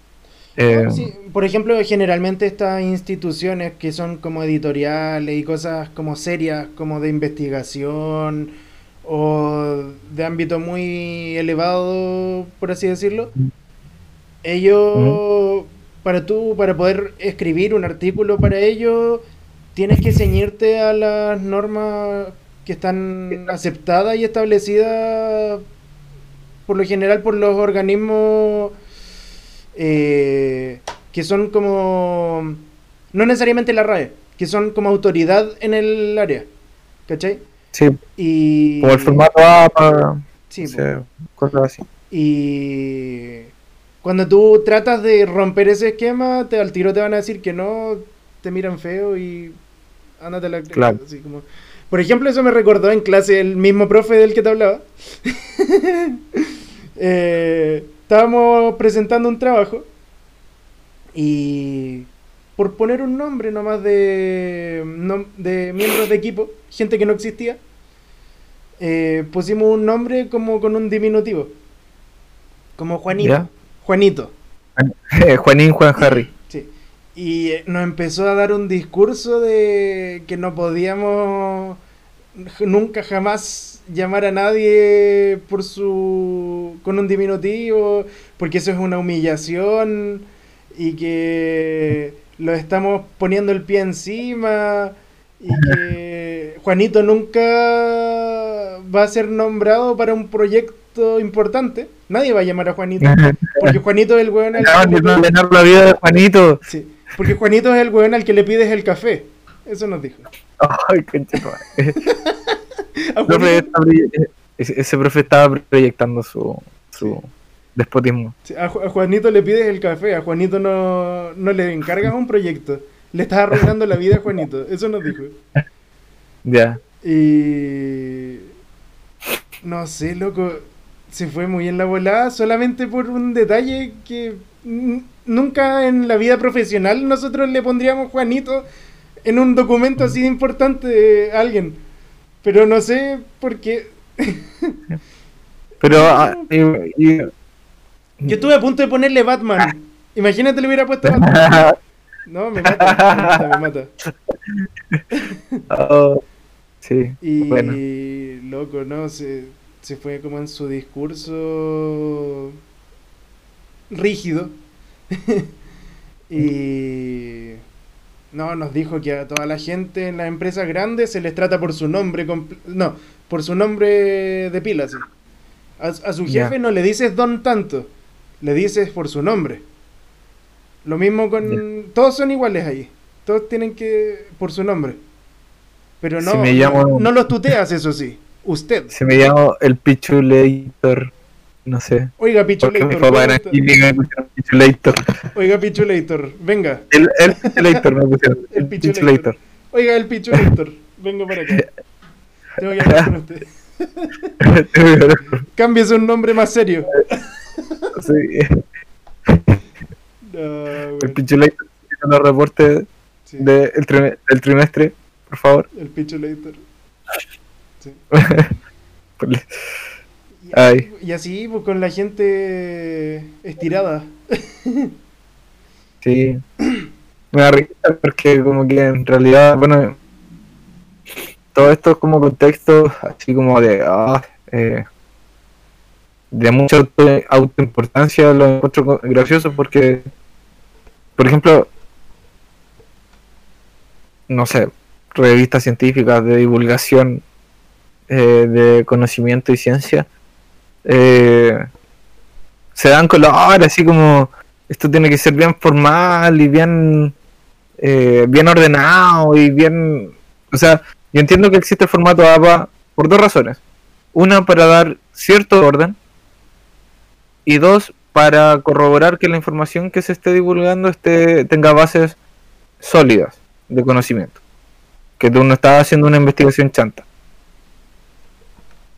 Eh, Sí, por ejemplo, generalmente estas instituciones que son como editoriales y cosas como serias, como de investigación o de ámbito muy elevado, por así decirlo, ellos, para tú, para poder escribir un artículo para ellos, tienes que ceñirte a las normas que están aceptadas y establecidas por lo general por los organismos eh, que son como no necesariamente la RAE, que son como autoridad en el área, ¿cachai? Sí, Y como el formato APA, sí, o sea, cosas así. y cuando tú tratas de romper ese esquema, te, al tiro te van a decir que no, te miran feo y ándate a la Claro. así como por ejemplo, eso me recordó en clase el mismo profe del que te hablaba. Eh, estábamos presentando un trabajo y por poner un nombre nomás de, de miembros de equipo, gente que no existía, eh, pusimos un nombre como con un diminutivo. Como Juanito. ¿Ya? Juanito. Juanín, Juan Harry. Sí. Y eh, nos empezó a dar un discurso de que no podíamos nunca jamás llamar a nadie por su con un diminutivo, porque eso es una humillación y que lo estamos poniendo el pie encima y que Juanito nunca va a ser nombrado para un proyecto importante. Nadie va a llamar a Juanito, porque Juanito es el weón al que de le la vida de Juanito. Sí, porque Juanito es el weón al que le pides el café. Eso nos dijo. Ay, proye- ese ese profe estaba proyectando su, su despotismo. sí, a Ju- a Juanito le pides el café, a Juanito no, no le encargas un proyecto. Le estás arruinando la vida a Juanito. Eso nos dijo. Ya. Y. No sé, loco. Se fue muy en la volada solamente por un detalle que nunca en la vida profesional nosotros le pondríamos Juanito en un documento así de importante a alguien. Pero no sé por qué. Pero ah, y- y- Yo estuve a punto de ponerle Batman. Imagínate le hubiera puesto Batman. No, me mata, me mata, me mata. Oh, sí, Y bueno. loco, ¿no? Se, se fue como en su discurso rígido. y no, nos dijo que a toda la gente en las empresas grandes se les trata por su nombre, no, por su nombre de pila, sí. A, a su jefe no le dices don tanto, le dices por su nombre. Lo mismo con... Todos son iguales ahí. Todos tienen que... por su nombre. Pero no, Si me llamo- no, no los tuteas, eso sí. Usted. Se me llama el Pichulator. No sé. Oiga, Pichulator. Oiga, Pichulator, venga. El, el Pichulator me pusieron. El El Pichulator. Pichulator. Oiga, el Pichulator, venga para acá. Tengo que hablar con usted. Cámbiese un nombre más serio. Sí, No, el. Pichulator. Los reportes Sí, de el trim- del trimestre, por favor. el Pichulator. Sí. Y, Ay. y así, pues con la gente estirada. Sí. Me da risa porque como que en realidad, bueno, todo esto es como contexto así como de ah, eh, de mucha auto, autoimportancia lo encuentro gracioso porque por ejemplo no sé, revistas científicas de divulgación eh, de conocimiento y ciencia eh, se dan color así como esto tiene que ser bien formal y bien eh, bien ordenado y bien o sea yo entiendo que existe el formato APA por dos razones. Una para dar cierto orden y dos para corroborar que la información que se esté divulgando esté tenga bases sólidas de conocimiento que tú no estás haciendo una investigación chanta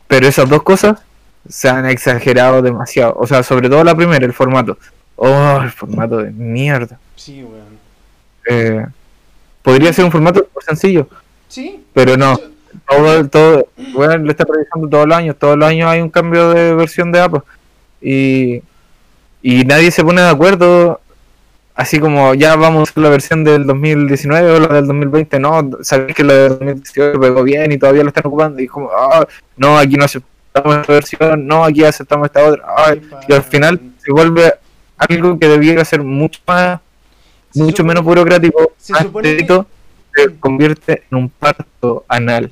pero esas dos cosas se han exagerado demasiado o sea sobre todo la primera el formato oh el formato de mierda Sí, weón. eh, podría ser un formato sencillo, Sí. pero no. Todo, todo, bueno, lo está revisando todos los años. Todos los años hay un cambio de versión de APA. Y, y nadie se pone de acuerdo. Así como ya vamos a la versión del 2019 o la del 2020. No, sabéis que la del 2018 pegó bien y todavía lo están ocupando. Y como, ah, no, aquí no aceptamos esta versión. No, aquí aceptamos esta otra. Ay, y al final se vuelve algo que debiera ser mucho más Se mucho supone- menos burocrático, se más que- se convierte en un parto anal.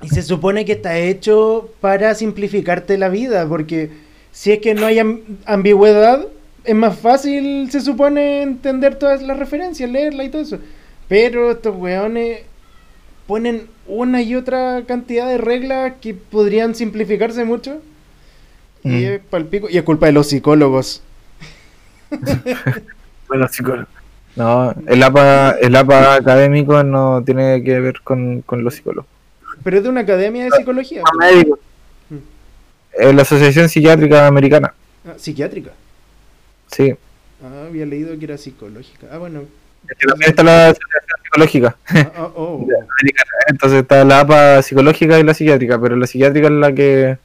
Y se supone que está hecho para simplificarte la vida, porque si es que no hay am- ambigüedad, es más fácil, se supone, entender todas las referencias, leerla y todo eso. Pero estos weones ponen una y otra cantidad de reglas que podrían simplificarse mucho. Y Mm. es palpico. Y es culpa de los psicólogos. Bueno, psicólogos. No, el APA, el APA académico no tiene que ver con, con los psicólogos. Pero es de una academia de psicología. Eh, la Asociación Psiquiátrica Americana, Ah, psiquiátrica. sí. Ah, había leído que era psicológica. Ah, bueno. También está la Asociación Psicológica Ah, ah, oh. Entonces está la APA psicológica y la psiquiátrica, pero la psiquiátrica es la que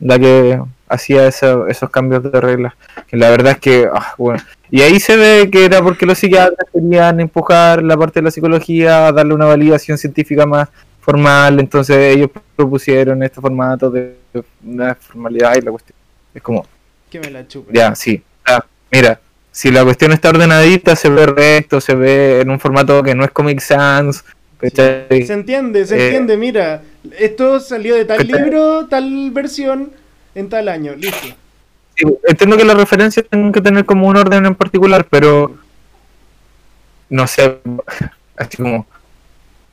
la que hacía esa- esos cambios de reglas. Que la verdad es que, ah, bueno. Y ahí se ve que era porque los psiquiatras querían empujar la parte de la psicología, darle una validación científica más formal, entonces ellos propusieron este formato de una formalidad y la cuestión. Es como, Que me la chupen. ya, sí. Ah, mira, si la cuestión está ordenadita, se ve recto, se ve en un formato que no es Comic Sans. Se entiende, se Eh, entiende, mira. Esto salió de tal libro, tal versión, en tal año, listo. Sí, entiendo que las referencias tienen que tener como un orden en particular, pero no sé, así como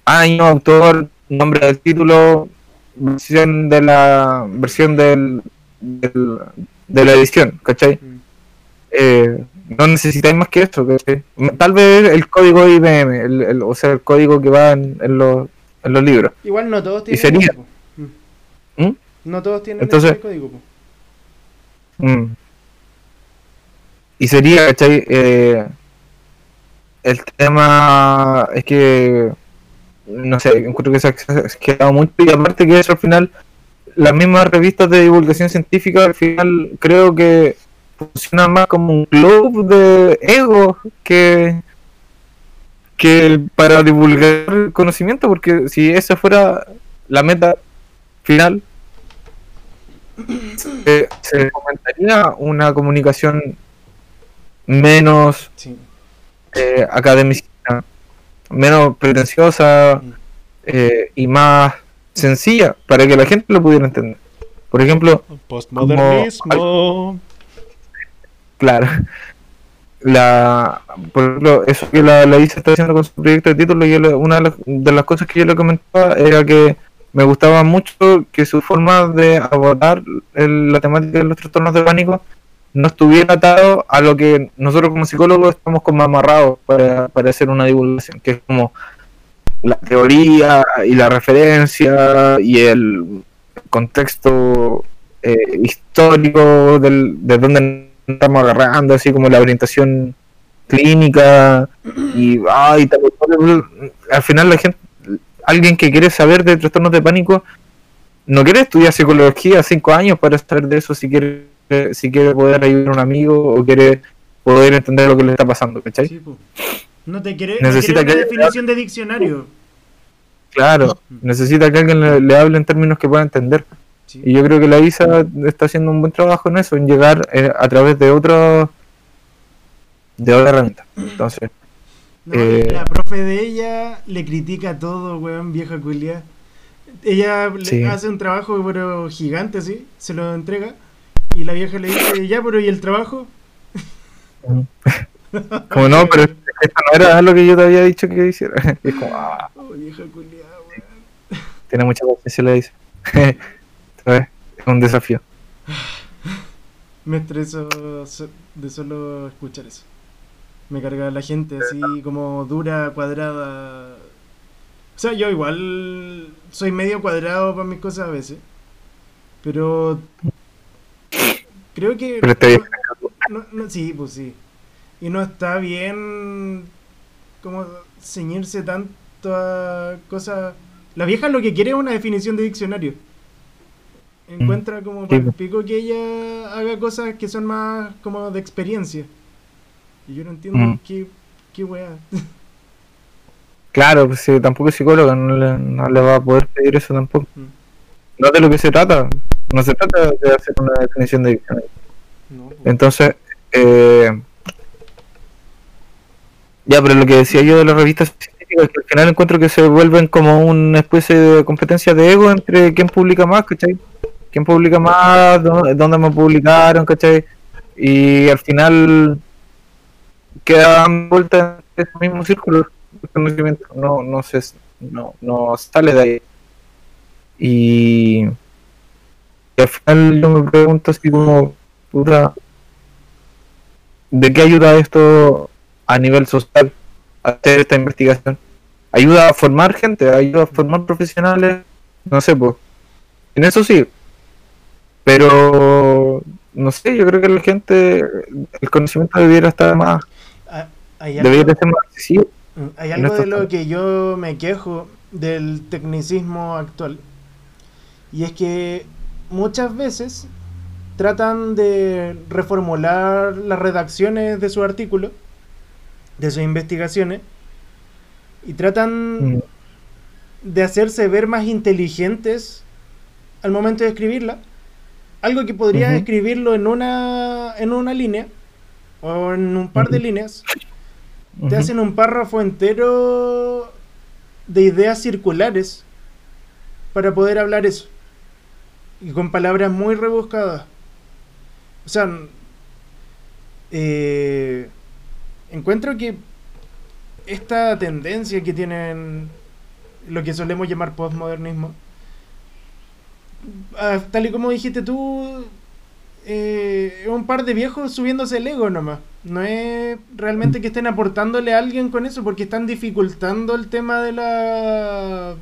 año, autor, nombre del título, versión de la versión del, del- de la edición, ¿cachai? Mm. Eh, no necesitáis más que esto, ¿cachai? Tal vez el código IBM, el, el- o sea, el código que va en, en los, en los libros. Igual no todos tienen sería? eso. Mm. ¿Mm? No todos tienen Entonces- ese código. Mm. Y sería, ¿cachai? Eh, el tema es que, no sé, encuentro que se ha quedado mucho y aparte que eso al final, las mismas revistas de divulgación científica al final creo que funcionan más como un club de ego que, que para divulgar conocimiento, porque si esa fuera la meta final, se, se fomentaría una comunicación menos Sí. eh, academicista, menos pretenciosa eh, y más sencilla para que la gente lo pudiera entender. Por ejemplo, Postmodernismo. claro, la, por ejemplo, eso que la, la ISA está haciendo con su proyecto de título, yo le- una de las, de las cosas que yo le comentaba era que me gustaba mucho que su forma de abordar el- la temática de los trastornos de pánico no estuviera atado a lo que nosotros como psicólogos estamos como amarrados para, para hacer una divulgación, que es como la teoría y la referencia y el contexto eh, histórico del, de donde estamos agarrando, así como la orientación clínica y tal, al final la gente, alguien que quiere saber de trastornos de pánico no quiere estudiar psicología cinco años para saber de eso si quiere si quiere poder ayudar a un amigo o quiere poder entender lo que le está pasando, ¿cachai? Sí. No te quiere, Necesita quiere una que- definición de diccionario. Claro, necesita que alguien le, le hable en términos que pueda entender. Sí. Y yo creo que la ISA está haciendo un buen trabajo en eso, en llegar eh, a través de otros de otra herramienta. Entonces, No, Eh, La profe de ella le critica todo, weón, vieja culia. Ella le Sí. hace un trabajo, pero gigante, así, se lo entrega. Y la vieja le dice, ya, pero ¿y el trabajo? como no, pero esto no era lo que yo te había dicho que hiciera. Y es como, ah, Oh, vieja culia, weón. tiene mucha paciencia, le dice. ¿Sabes? Es un desafío. Me estreso so- de solo escuchar eso. Me carga la gente así como dura, cuadrada. O sea, yo igual soy medio cuadrado para mis cosas a veces. Pero creo que... Pero está bien. no- no- sí, pues sí. Y no está bien como ceñirse tanto a cosas... La vieja lo que quiere es una definición de diccionario. Encuentra como Mm. Sí, pa'l pues. pico que ella haga cosas que son más como de experiencia. Y yo no entiendo Mm. qué, qué weá. Claro, pues si tampoco es psicóloga, no le, no le va a poder pedir eso tampoco. Mm. No de lo que se trata. No se trata de hacer una definición de diccionario. No, pues. Entonces, eh, ya, pero lo que decía yo de las revistas científicas es que al final encuentro que se vuelven como una especie de competencia de ego entre quién publica más, ¿cachai? ¿Quién publica más? ¿Dónde, dónde me publicaron, ¿cachai? Y al final quedan vueltas en ese mismo círculo de conocimiento. No, no, se, no, no sale de ahí. Y, y al final yo me pregunto así como, puta, ¿de qué ayuda esto a nivel social hacer esta investigación? ¿Ayuda a formar gente? ¿Ayuda a formar profesionales? No sé, pues. En eso sí. Pero, no sé, yo creo que la gente, el conocimiento debiera estar más, Ah, Hay debería algo, de ser más accesible. mm, hay algo de lo que yo me quejo del tecnicismo actual. Y es que muchas veces tratan de reformular las redacciones de su artículo, de sus investigaciones, y tratan Mm, de hacerse ver más inteligentes al momento de escribirla. Algo que podría escribirlo en una, en una línea o en un par de líneas. Te hacen un párrafo entero de ideas circulares para poder hablar eso. Y con palabras muy rebuscadas. O sea, eh, encuentro que esta tendencia que tienen lo que solemos llamar postmodernismo, ah, tal y como dijiste tú, eh, un par de viejos subiéndose el ego nomás. No es realmente que estén aportándole a alguien con eso, porque están dificultando el tema de la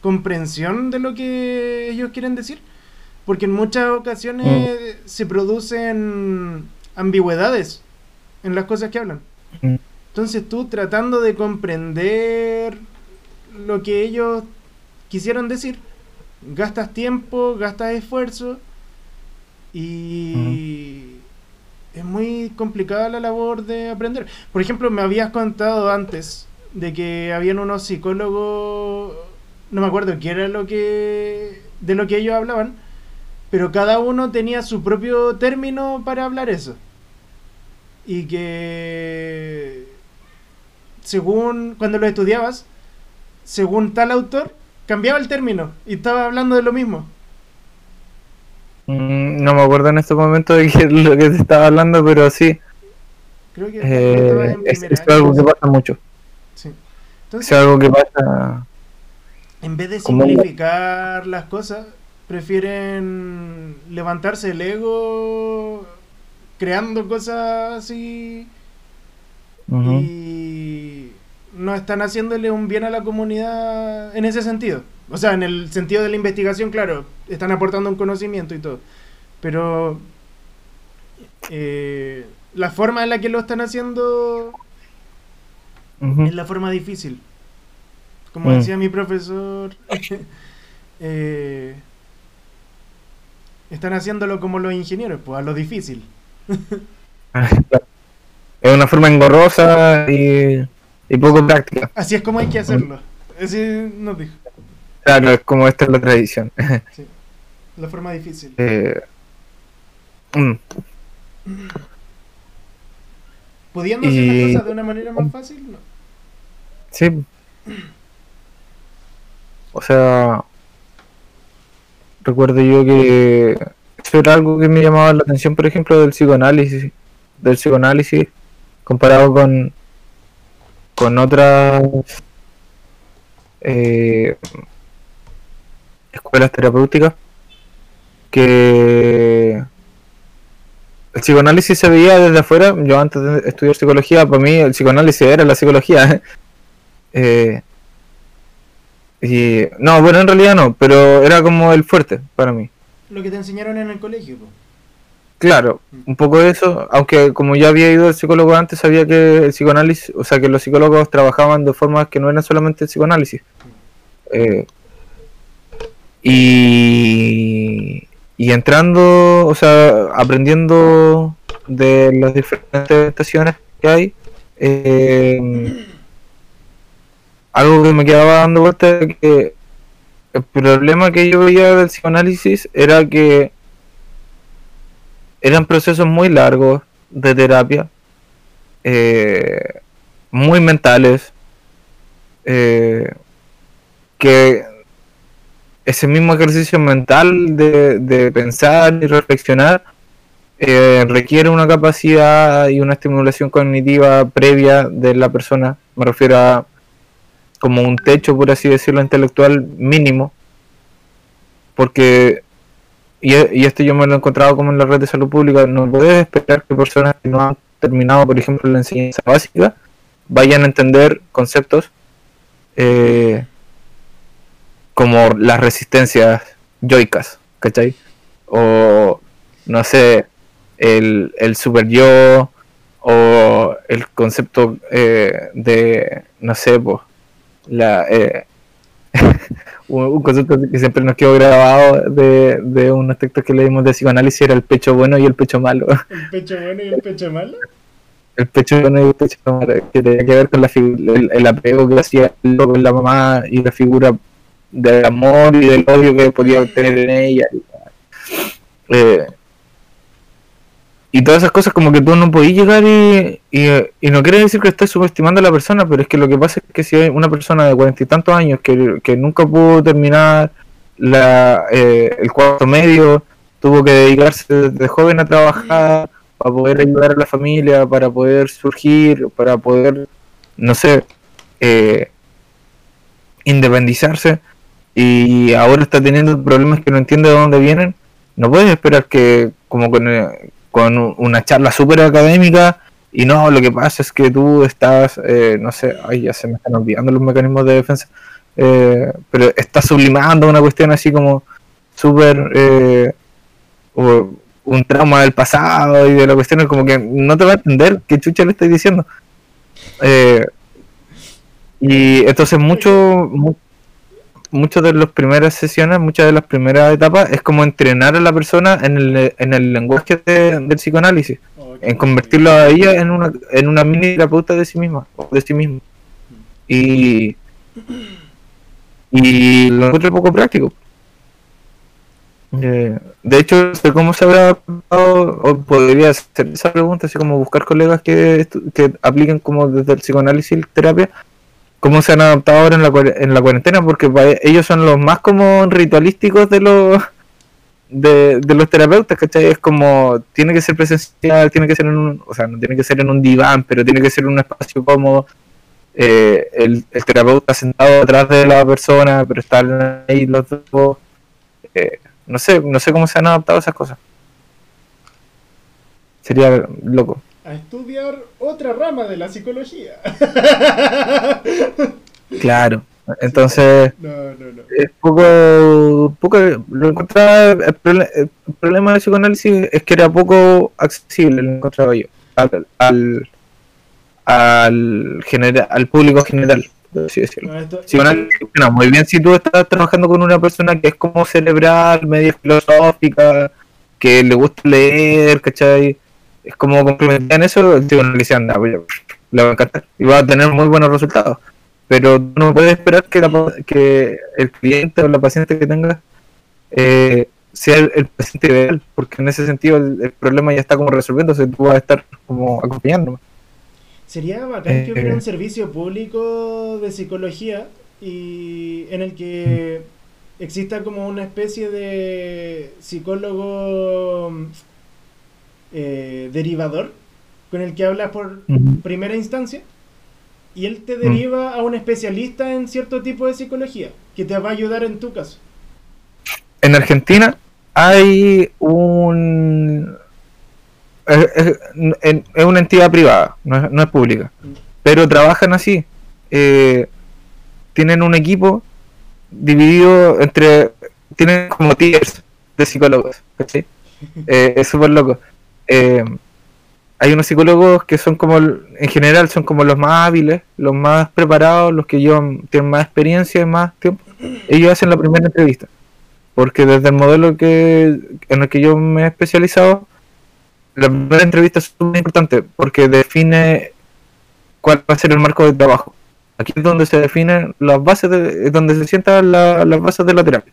comprensión de lo que ellos quieren decir. Porque en muchas ocasiones se producen ambigüedades en las cosas que hablan. Mm. Entonces tú tratando de comprender lo que ellos quisieron decir, gastas tiempo, gastas esfuerzo y es muy complicada la labor de aprender. Por ejemplo, me habías contado antes de que habían unos psicólogos, no me acuerdo qué era lo que de lo que ellos hablaban, pero cada uno tenía su propio término para hablar eso. Y que según cuando lo estudiabas, según tal autor, cambiaba el término y estaba hablando de lo mismo. Mm, No me acuerdo en este momento de qué lo que te estaba hablando, pero sí, Creo que eh, en es, es algo que pasa mucho. Sí. Es algo que pasa. En vez de ¿Cómo? simplificar las cosas, prefieren levantarse el ego creando cosas así y no están haciéndole un bien a la comunidad en ese sentido. O sea, en el sentido de la investigación, claro, están aportando un conocimiento y todo. Pero eh, la forma en la que lo están haciendo es la forma difícil. Como Mm. decía mi profesor, eh, están haciéndolo como los ingenieros, pues a lo difícil. Es una forma engorrosa y, y poco práctica. Así es como hay que hacerlo. Así nos dijo. Claro, es como esta es la tradición. Sí. La forma difícil. Eh, mm, Pudiendo hacer y- las cosas de una manera más fácil, no. sí. O sea, recuerdo yo que eso era algo que me llamaba la atención, por ejemplo, del psicoanálisis, del psicoanálisis comparado con con otras eh, escuelas terapéuticas que el psicoanálisis se veía desde afuera. Yo antes de estudiar psicología, para mí el psicoanálisis era la psicología. Eh, y no, bueno, en realidad no, pero era como el fuerte para mí. Lo que te enseñaron en el colegio, po. Claro, un poco de eso, aunque como ya había ido al psicólogo antes, sabía que el psicoanálisis, o sea, que los psicólogos trabajaban de formas que no eran solamente el psicoanálisis. Eh, y, y entrando, o sea, aprendiendo de las diferentes estaciones que hay, eh, algo que me quedaba dando vuelta era que el problema que yo veía del psicoanálisis era que eran procesos muy largos de terapia, eh, muy mentales, eh, que ese mismo ejercicio mental de, de pensar y reflexionar eh, requiere una capacidad y una estimulación cognitiva previa de la persona, me refiero a como un techo, por así decirlo, intelectual mínimo, porque y, esto yo me lo he encontrado como en la red de salud pública, no puedes esperar que personas que no han terminado, por ejemplo, la enseñanza básica, vayan a entender conceptos eh, como las resistencias yoicas, ¿cachai? O, no sé, el, el super yo, o el concepto eh, de, no sé, pues, la... eh, un, concepto que siempre nos quedó grabado de, de unos textos que leímos de psicoanálisis era el pecho bueno y el pecho malo. El pecho bueno y el pecho malo. El pecho bueno y el pecho malo, que tenía que ver con la el, el apego que hacía el loco en la mamá y la figura del amor y del odio que podía tener en ella. Eh, y todas esas cosas como que tú no podías llegar y, y, no quiere decir que estés subestimando a la persona, pero es que lo que pasa es que si hay una persona de cuarenta y tantos años que, que nunca pudo terminar la, eh, el cuarto medio, tuvo que dedicarse desde joven a trabajar para poder ayudar a la familia, para poder surgir, para poder, no sé, eh, independizarse y ahora está teniendo problemas que no entiende de dónde vienen, no puedes esperar que como con, eh, con una charla súper académica y no, lo que pasa es que tú estás, eh, no sé, ay, ya se me están olvidando los mecanismos de defensa, eh, pero estás sublimando una cuestión así como súper... eh, un trauma del pasado y de la cuestión es como que no te va a entender qué chucha le estoy diciendo. Eh, y entonces mucho, mu- muchas de las primeras sesiones, muchas de las primeras etapas es como entrenar a la persona en el, en el lenguaje de- del psicoanálisis, en convertirlo a ella en una, en una mini terapeuta de sí misma, o de sí mismo. Y, y lo encuentro poco práctico. Eh, de hecho, cómo se habrá o podría hacer esa pregunta, así como buscar colegas que, que apliquen como desde el psicoanálisis y terapia, cómo se han adaptado ahora en la, en la cuarentena, porque ellos son los más como ritualísticos de los de, los terapeutas, ¿cachai? Es como, tiene que ser presencial, tiene que ser en un, o sea, no tiene que ser en un diván, pero tiene que ser en un espacio cómodo, eh, el, terapeuta sentado detrás de la persona, pero están ahí los dos. Eh, no sé, no sé cómo se han adaptado esas cosas. Sería loco. A estudiar otra rama de la psicología. claro. Entonces, es poco, poco lo encontraba, el, problema del psicoanálisis es que era poco accesible, lo encontraba yo, al, al, al, general, al público general, así decirlo. No, muy bien si tú estás trabajando con una persona que es como cerebral, medio filosófica, que le gusta leer, ¿cachai? Es como complementar en eso, el psicoanálisis anda, pues, le va a encantar. Y va a tener muy buenos resultados. Pero no puedes esperar que, que el cliente o la paciente que tenga eh, sea el, paciente ideal, porque en ese sentido el, problema ya está como resolviéndose, tú vas a estar como acompañando. Sería bacán que hubiera un eh, servicio público de psicología y en el que exista como una especie de psicólogo eh, derivador con el que hablas por primera instancia y él te deriva a un especialista en cierto tipo de psicología que te va a ayudar en tu caso. En Argentina hay un... Es, una entidad privada, no es, pública, pero trabajan así. Eh, tienen un equipo dividido entre... Tienen como tiers de psicólogos, eh, es súper loco. Eh, hay unos psicólogos que son como, en general, son como los más hábiles, los más preparados, los que llevan, tienen más experiencia y más tiempo. Ellos hacen la primera entrevista. Porque desde el modelo que en el que yo me he especializado, la primera entrevista es muy importante porque define cuál va a ser el marco de trabajo. Aquí es donde se definen las bases, de, donde se sientan las bases de la terapia.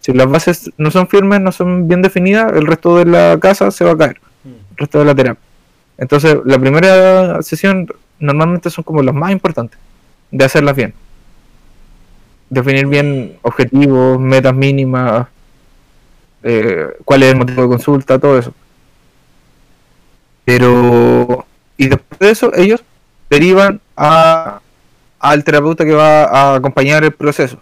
Si las bases no son firmes, no son bien definidas, el resto de la casa se va a caer. Resto de la terapia. Entonces, la primera sesión normalmente son como las más importantes de hacerlas bien. Definir bien objetivos, metas mínimas, eh, cuál es el motivo de consulta, todo eso. Pero, y después de eso, ellos derivan a, al terapeuta que va a acompañar el proceso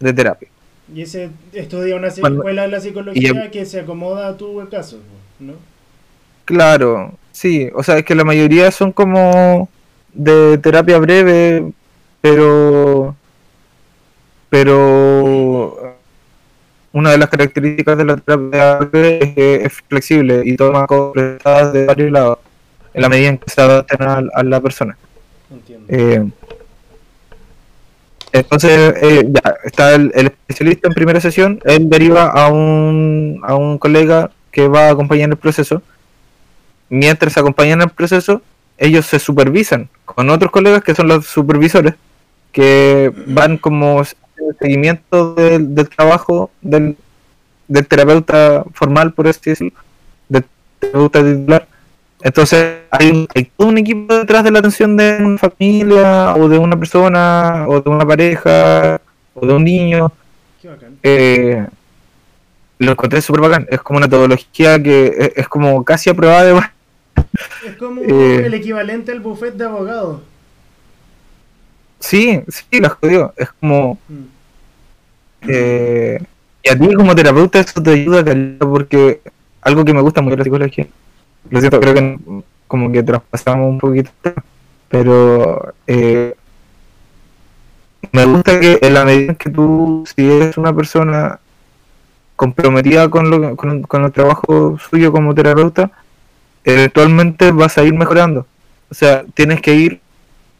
de terapia. Y ese estudia una escuela de la psicología que se acomoda a tu caso, ¿no? Claro, Sí, o sea, es que la mayoría son como de terapia breve, pero pero una de las características de la terapia breve es que es flexible y toma completadas de varios lados en la medida en que se adapten a, la persona. Entiendo. Eh, entonces, eh, ya, está el, el, especialista en primera sesión, él deriva a un, a un colega que va a acompañar el proceso mientras acompañan el proceso, ellos se supervisan con otros colegas que son los supervisores, que van como seguimiento del, trabajo del, terapeuta formal, por así decirlo, del terapeuta titular. Entonces hay, todo un equipo detrás de la atención de una familia o de una persona o de una pareja o de un niño. Eh, lo encontré súper bacán. Es como una metodología que es, como casi aprobada de es como eh, el equivalente al buffet de abogados. Sí, sí, lo jodió. Es como. Mm. Eh, y a ti, como terapeuta, eso te ayuda porque algo que me gusta mucho de la psicología. Lo siento, creo que como que traspasamos un poquito. Pero. Eh, me gusta que en la medida que tú, si eres una persona comprometida con, lo, con el trabajo suyo como terapeuta, eventualmente vas a ir mejorando. O sea, tienes que ir,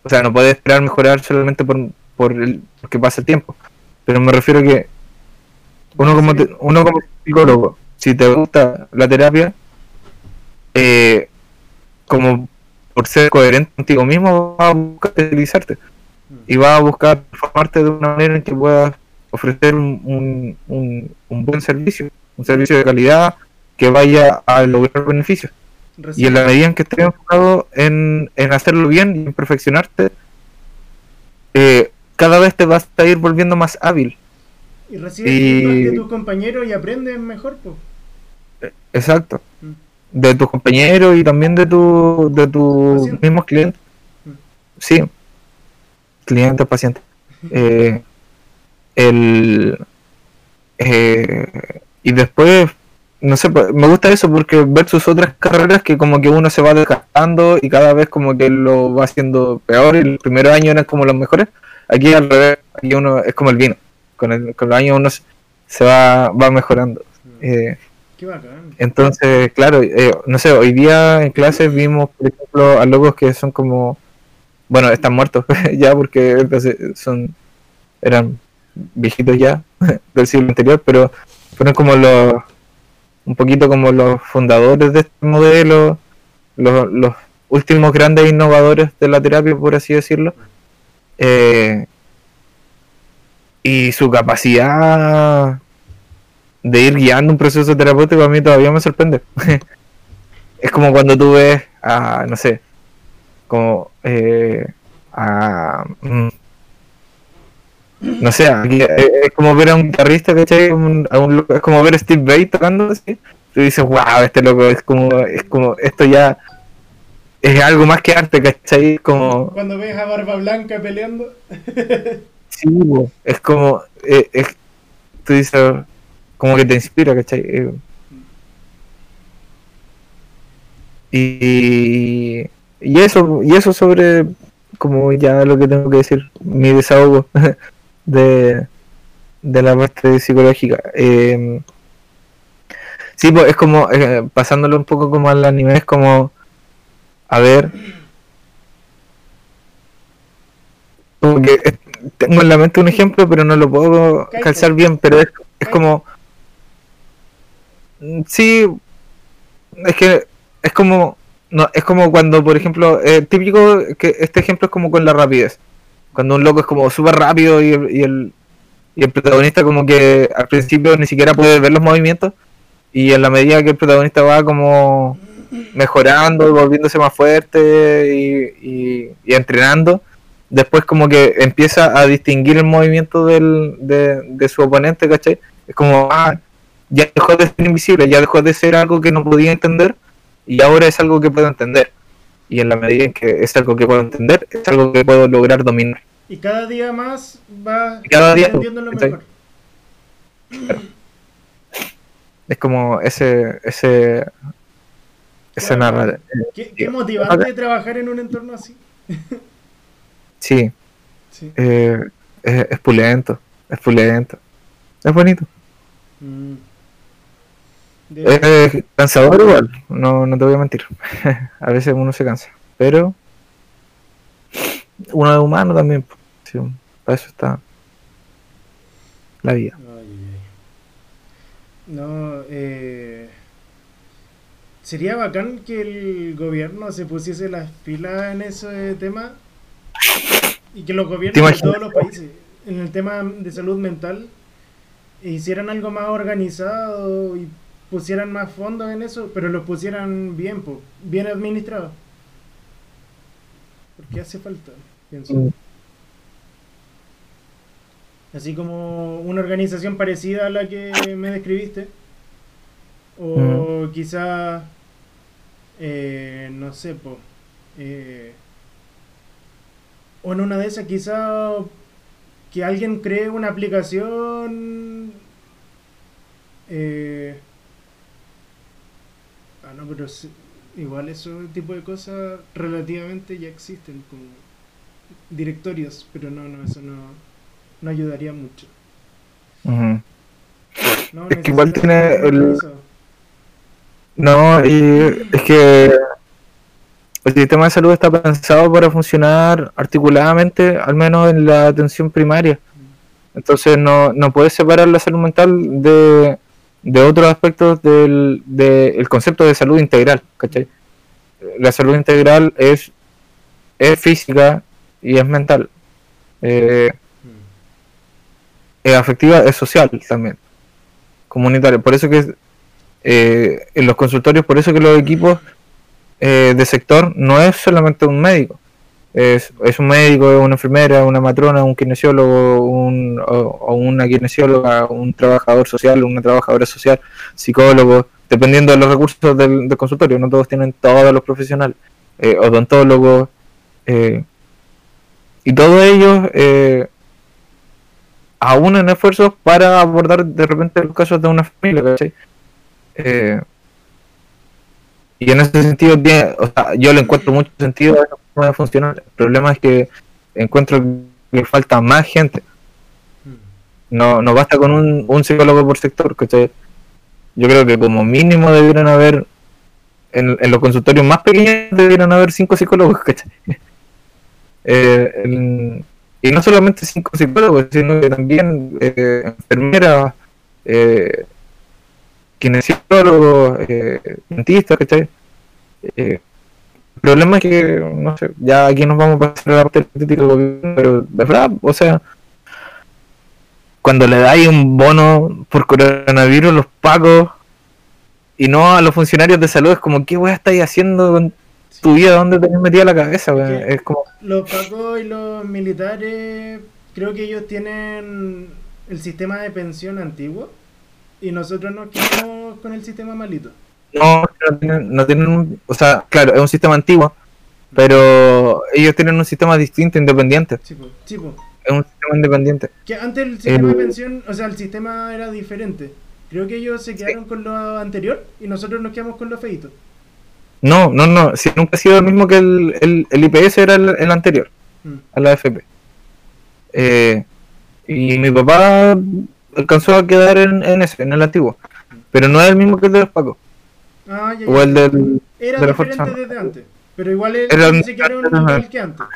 o sea, no puedes esperar mejorar solamente por, por el, porque pasa el tiempo. Pero me refiero que uno como, uno como psicólogo, si te gusta la terapia, eh, como por ser coherente contigo mismo, vas a buscar utilizarte mm. y vas a buscar formarte de una manera en que puedas ofrecer un, un, un buen servicio, un servicio de calidad que vaya a lograr beneficios. Y en la medida en que estés enfocado en, hacerlo bien y en perfeccionarte, eh, cada vez te vas a ir volviendo más hábil. Y recibes de tus compañeros y aprendes mejor. Pues. Exacto. Mm. De tus compañeros y también de, tu, de tus mismos clientes. Mm. Sí. clientes, pacientes. Eh, el, eh, y después, no sé, pues, me gusta eso porque versus otras carreras que como que uno se va desgastando y cada vez como que lo va haciendo peor y los primeros años eran como los mejores. Aquí al revés, aquí uno es como el vino. Con, el, con los años uno se va, va mejorando. Eh, Qué bacán. entonces, claro, eh, no sé, hoy día en clases vimos, por ejemplo, a locos que son como, bueno, están muertos ya porque entonces son, eran viejitos ya del siglo anterior, pero fueron como los, un poquito como los fundadores de este modelo, los, últimos grandes innovadores de la terapia, por así decirlo. Eh, y su capacidad de ir guiando un proceso terapéutico a mí todavía me sorprende. es como cuando tú ves a, no sé, como eh, a... no sé, aquí, es como ver a un guitarrista, ¿cachai? Un- a un es como ver a Steve Vai tocando así. Tú dices, wow, este loco es como, es como, esto ya es algo más que arte, ¿cachai? Como, Cuando ves a Barba Blanca peleando. Sí, es como, eh, es, tú dices, como que te inspira, ¿cachai? Eh, y, y eso, y eso sobre, como ya lo que tengo que decir, mi desahogo de, de la parte psicológica. Eh, sí, pues es como, eh, pasándolo un poco como al anime, es como, a ver, como que eh, tengo en la mente un ejemplo, pero no lo puedo calzar bien, pero es, es como... Sí, es que es como... No, es como cuando, por ejemplo, eh, típico que este ejemplo es como con la rapidez. Cuando un loco es como súper rápido y, y el, y el protagonista como que al principio ni siquiera puede ver los movimientos y en la medida que el protagonista va como mejorando y volviéndose más fuerte y, y- entrenando, después como que empieza a distinguir el movimiento del, de, de su oponente, ¿cachai? Es como, ah, ya dejó de ser invisible, ya dejó de ser algo que no podía entender y ahora es algo que puedo entender. Y en la medida en que es algo que puedo entender, es algo que puedo lograr dominar. Y cada día más va cada día- entendiéndolo mejor. Es como ese, ese, ese Claro. narra- Qué, qué motivante trabajar en un entorno así. Sí, Sí. eh, es, es pulento, es pulento, es bonito. Mm. Es cansador igual, no, no te voy a mentir. a veces uno se cansa, pero uno es humano también. Sí, para eso está la vida. No, eh, sería bacán que el gobierno se pusiese las pilas en ese tema y que los ¿Te gobiernos de todos los países en el tema de salud mental hicieran algo más organizado y pusieran más fondos en eso, pero los pusieran bien, po, bien administrados. Porque hace falta, pienso. Mm. Así como una organización parecida a la que me describiste. O Mm. quizá, eh, no sé, po, eh, o en una de esas quizá que alguien cree una aplicación... eh, ah, no, pero igual ese tipo de cosas relativamente ya existen como directorios, pero no, no, eso no, no ayudaría mucho. Ujú. No, Es que igual tiene el-. No, y es que el sistema de salud está pensado para funcionar articuladamente, al menos en la atención primaria. Entonces no, no puedes separar la salud mental de, de otros aspectos del, del concepto de salud integral, ¿cachai? La salud integral es, es física y es mental. Eh, es afectiva, es social también, comunitaria. Por eso que eh, en los consultorios, por eso que los equipos eh, de sector no es solamente un médico, es, un médico, es una enfermera, una matrona, un kinesiólogo, un, o, o una kinesióloga, un trabajador social, una trabajadora social, psicólogo, dependiendo de los recursos del, consultorio, no todos tienen todos los profesionales, eh, odontólogos, eh, y todos ellos eh, aúnan esfuerzos para abordar de repente los casos de una familia, ¿cachai? Eh, y en ese sentido, tiene, o sea, yo le encuentro mucho sentido a forma de funcionar. El problema es que encuentro que falta más gente. No, no basta con un, un psicólogo por sector, ¿cachai? Yo creo que como mínimo debieran haber, en, en los consultorios más pequeños, debieran haber cinco psicólogos, ¿cachai? Eh, y no solamente cinco psicólogos, sino que también eh, enfermeras, eh, kinesiólogos, eh, dentistas, ¿cachai? Eh, el problema es que, no sé, ya aquí nos vamos a pasar a la parte crítica del gobierno, pero de verdad, o sea, cuando le dais un bono por coronavirus, los pagos, y no a los funcionarios de salud, es como, ¿qué weá estáis haciendo con tu vida? ¿Dónde tenés metida la cabeza? Es como, Los pacos y los militares, creo que ellos tienen el sistema de pensión antiguo y nosotros nos quedamos con el sistema malito. No, no tienen, no tienen un- o sea, claro, es un sistema antiguo, pero ellos tienen un sistema distinto, independiente. Sí, sí, po. Es un sistema independiente. Que antes el sistema El- de pensión, o sea, el sistema era diferente. Creo que ellos se quedaron con lo anterior y nosotros nos quedamos con lo feito. No, no, no, si nunca ha sido el mismo que el, el, el IPS era el, el anterior, Mm. a la AFP. Eh, y mi papá alcanzó a quedar en, en ese, en el antiguo, pero no es el mismo que el de los Pacos, Ah, ya, o ya. el del... Era de la diferente Fuerza Armada. desde antes. Pero igual el- Era- se quedaron igual que antes.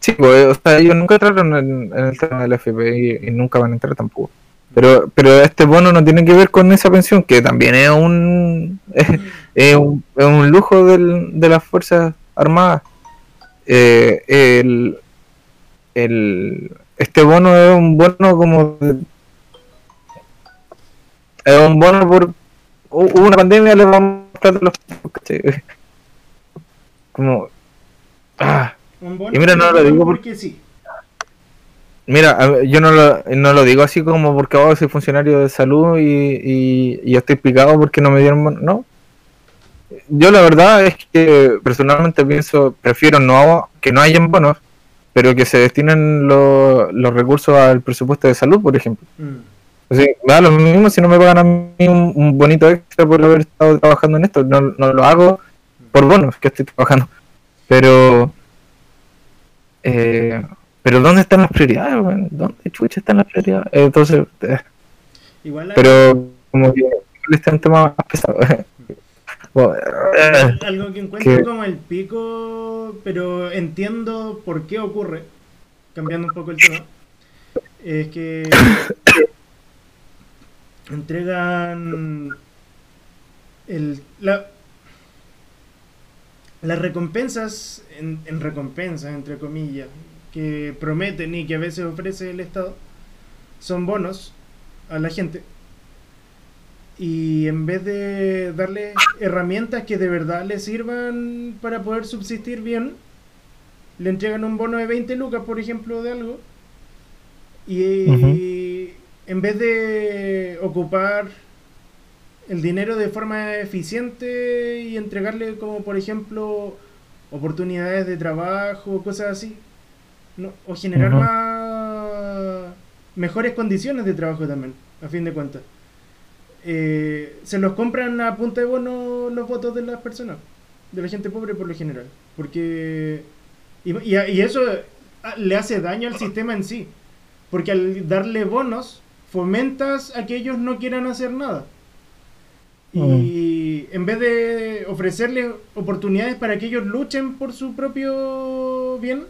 Sí, pues, o sea, ellos nunca entraron en, en el tema del AFP y, y nunca van a entrar tampoco. Pero, pero este bono no tiene que ver con esa pensión, que también es un, es, es un, es un lujo del, de las Fuerzas Armadas. Eh, el, el, este bono es un bono como... de- es un bono por... hu- Hubo una pandemia, le vamos a dar los... Como... Ah, Y mira, no lo digo por- porque sí. Mira, yo no lo, no lo digo así como porque ahora soy funcionario de salud y, y, y estoy picado porque no me dieron. No. Yo la verdad es que personalmente pienso, prefiero no que no hayan bonos, pero que se destinen lo- los recursos al presupuesto de salud, por ejemplo. Mm. Da lo mismo si no me pagan a mí un, un bonito extra por haber estado trabajando en esto. No, no lo hago por bonos que estoy trabajando. Pero... Eh, pero ¿dónde están las prioridades? weón? ¿Dónde chucha están las prioridades? Entonces, eh, Igual pero como que este es un tema más pesado. Bueno, eh, Al- Algo que encuentro que- como el pico, pero entiendo por qué ocurre, cambiando un poco el tema, es que entregan el, la, las recompensas, en, en recompensas, entre comillas, que prometen y que a veces ofrece el Estado, son bonos a la gente y en vez de darle herramientas que de verdad le sirvan para poder subsistir bien, le entregan un bono de 20 lucas, por ejemplo, de algo. Y en vez de ocupar el dinero de forma eficiente y entregarle como, por ejemplo, oportunidades de trabajo, cosas así, no, o generar más mejores condiciones de trabajo también, a fin de cuentas eh, se los compran a punta de bono los votos de las personas, de la gente pobre por lo general. Porque. Y, y- y eso ah, le hace daño al sistema en sí. Porque al darle bonos, fomentas a que ellos no quieran hacer nada. Y en vez de ofrecerles oportunidades para que ellos luchen por su propio bien,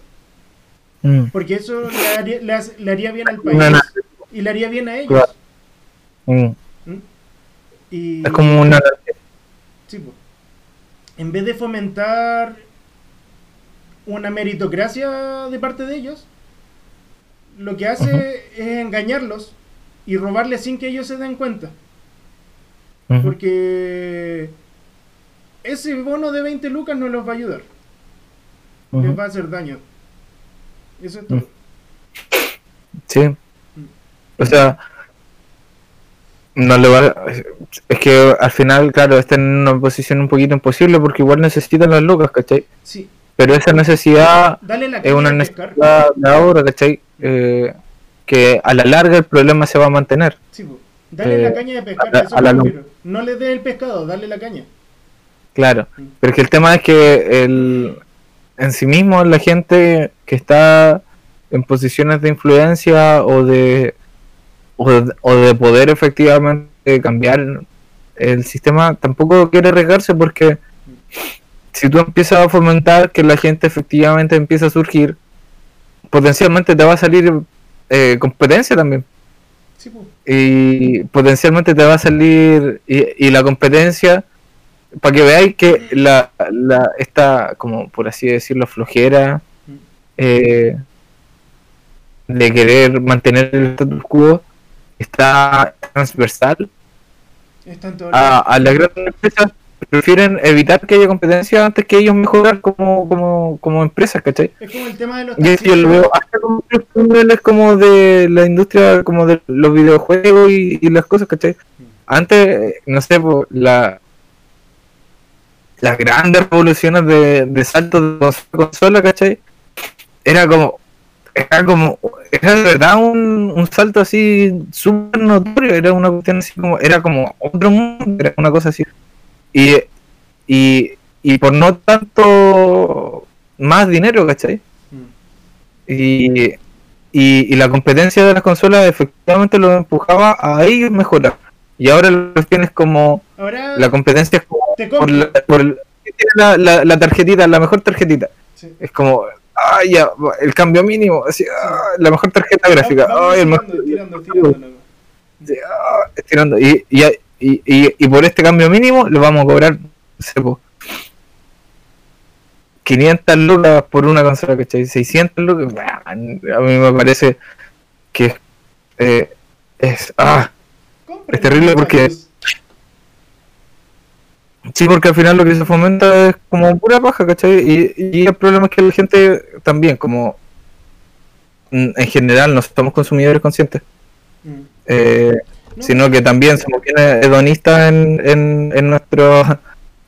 mm, porque eso le haría, le haría bien al país y le haría bien a ellos. Claro. mm, ¿Mm? Y, es como una... Sí, po. En vez de fomentar una meritocracia de parte de ellos, lo que hace es engañarlos y robarles sin que ellos se den cuenta. Porque ese bono de 20 lucas no los va a ayudar, les va a hacer daño. Eso es todo. Sí. O sea, no le va Es que al final, claro, está en una posición un poquito imposible porque igual necesitan las lucas, ¿cachai? Sí, pero esa necesidad Dale la es una necesidad de ahora, ¿cachai? Eh, que a la larga el problema se va a mantener. Sí. Dale Eh, la caña de pescar, a la- eso a. No le dé el pescado, dale la caña. Claro, Mm. pero es que el tema es que el, en sí mismo la gente que está en posiciones de influencia o de, o de, o de poder efectivamente cambiar el sistema tampoco quiere arriesgarse porque si tú empiezas a fomentar que la gente efectivamente empieza a surgir, potencialmente te va a salir eh, competencia también. Sí, y potencialmente te va a salir y, y la competencia para que veáis que la, la esta como por así decirlo flojera eh, de querer mantener el status quo está transversal a, a las grandes empresas prefieren evitar que haya competencia antes que ellos mejorar como, como, como empresas, ¿cachai? Es como el tema de los eso yo lo veo hasta como niveles como de la industria, como de los videojuegos y, y las cosas, ¿cachai? Antes, eh, no sé, la, las grandes revoluciones de, de saltos de consola consola, ¿cachai? Era como, era como, era de verdad un, un salto así súper notorio, era una cuestión así como, era como otro mundo, era una cosa así. Y, y, y por no tanto más dinero, ¿cachai? Mm. Y, y, y la competencia de las consolas efectivamente lo empujaba a ellos mejorar. Y ahora lo que tienes como Ahora la competencia es como te por, la, por el- tiene la, la, la tarjetita, la mejor tarjetita. Sí. Es como, ah, ya, el cambio mínimo, así, ah, la mejor tarjeta gráfica, Vamos ay, el tirando, mejor- tirando, tirando, nomás. Sí, ah, estirando. Y, y, y, y, y por este cambio mínimo le vamos a cobrar, no sé, po, 500 lucas por una consola, ¿cachai? 600 lucas, bah, a mí me parece que eh, es... Ah, Compren, Es terrible porque- sí, porque al final lo que se fomenta es como pura paja, ¿cachai? Y, y el problema es que la gente también, como en general no somos consumidores conscientes, Mm. eh, No, sino que también somos hedonistas en, en, en nuestro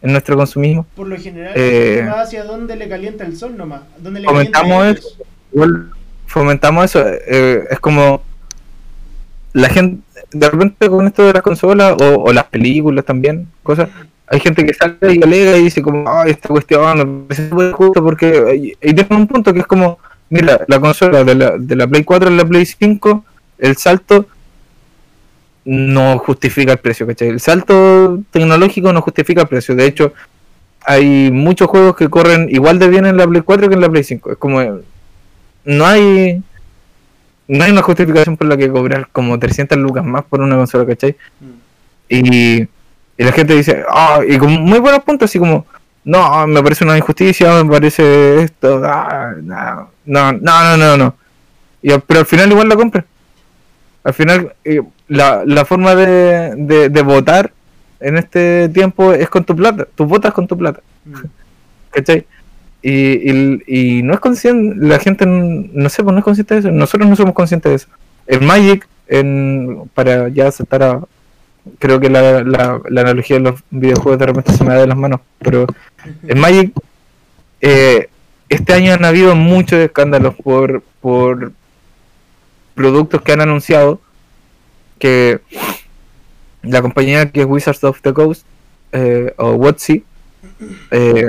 en nuestro consumismo. Por lo general, Eh, va hacia donde le calienta el sol nomás. Donde le a eso. fomentamos eso, eh, es como la gente, de repente con esto de las consolas o, o las películas también, cosas, hay gente que sale y alega y dice como, ay, esta cuestión súper justo porque, y, y tiene un punto que es como, mira, la consola de la, de la Play 4 a la Play 5, el salto no justifica el precio, ¿cachai? El salto tecnológico no justifica el precio, de hecho, hay muchos juegos que corren igual de bien en la Play 4 que en la Play 5, es como, no hay no hay una justificación por la que cobrar como 300 lucas más por una consola, ¿cachai? Mm. Y, y la gente dice, ah, y con muy buenos puntos, así como, no, me parece una injusticia, me parece esto, ah, no, no, no, no, no, no. Y, pero al final igual la compra. Al final, eh, la, la forma de, de, de votar en este tiempo es con tu plata, tú votas con tu plata. Mm. ¿cachai? Y, y, y no es consciente, la gente, no sé, pues no es consciente de eso, nosotros no somos conscientes de eso. El Magic, en, para ya saltar a, creo que la, la, la analogía de los videojuegos de repente se me da de las manos, pero el Magic, eh, este año han habido muchos escándalos por, por productos que han anunciado que la compañía que es Wizards of the Coast, eh, o WotC, eh,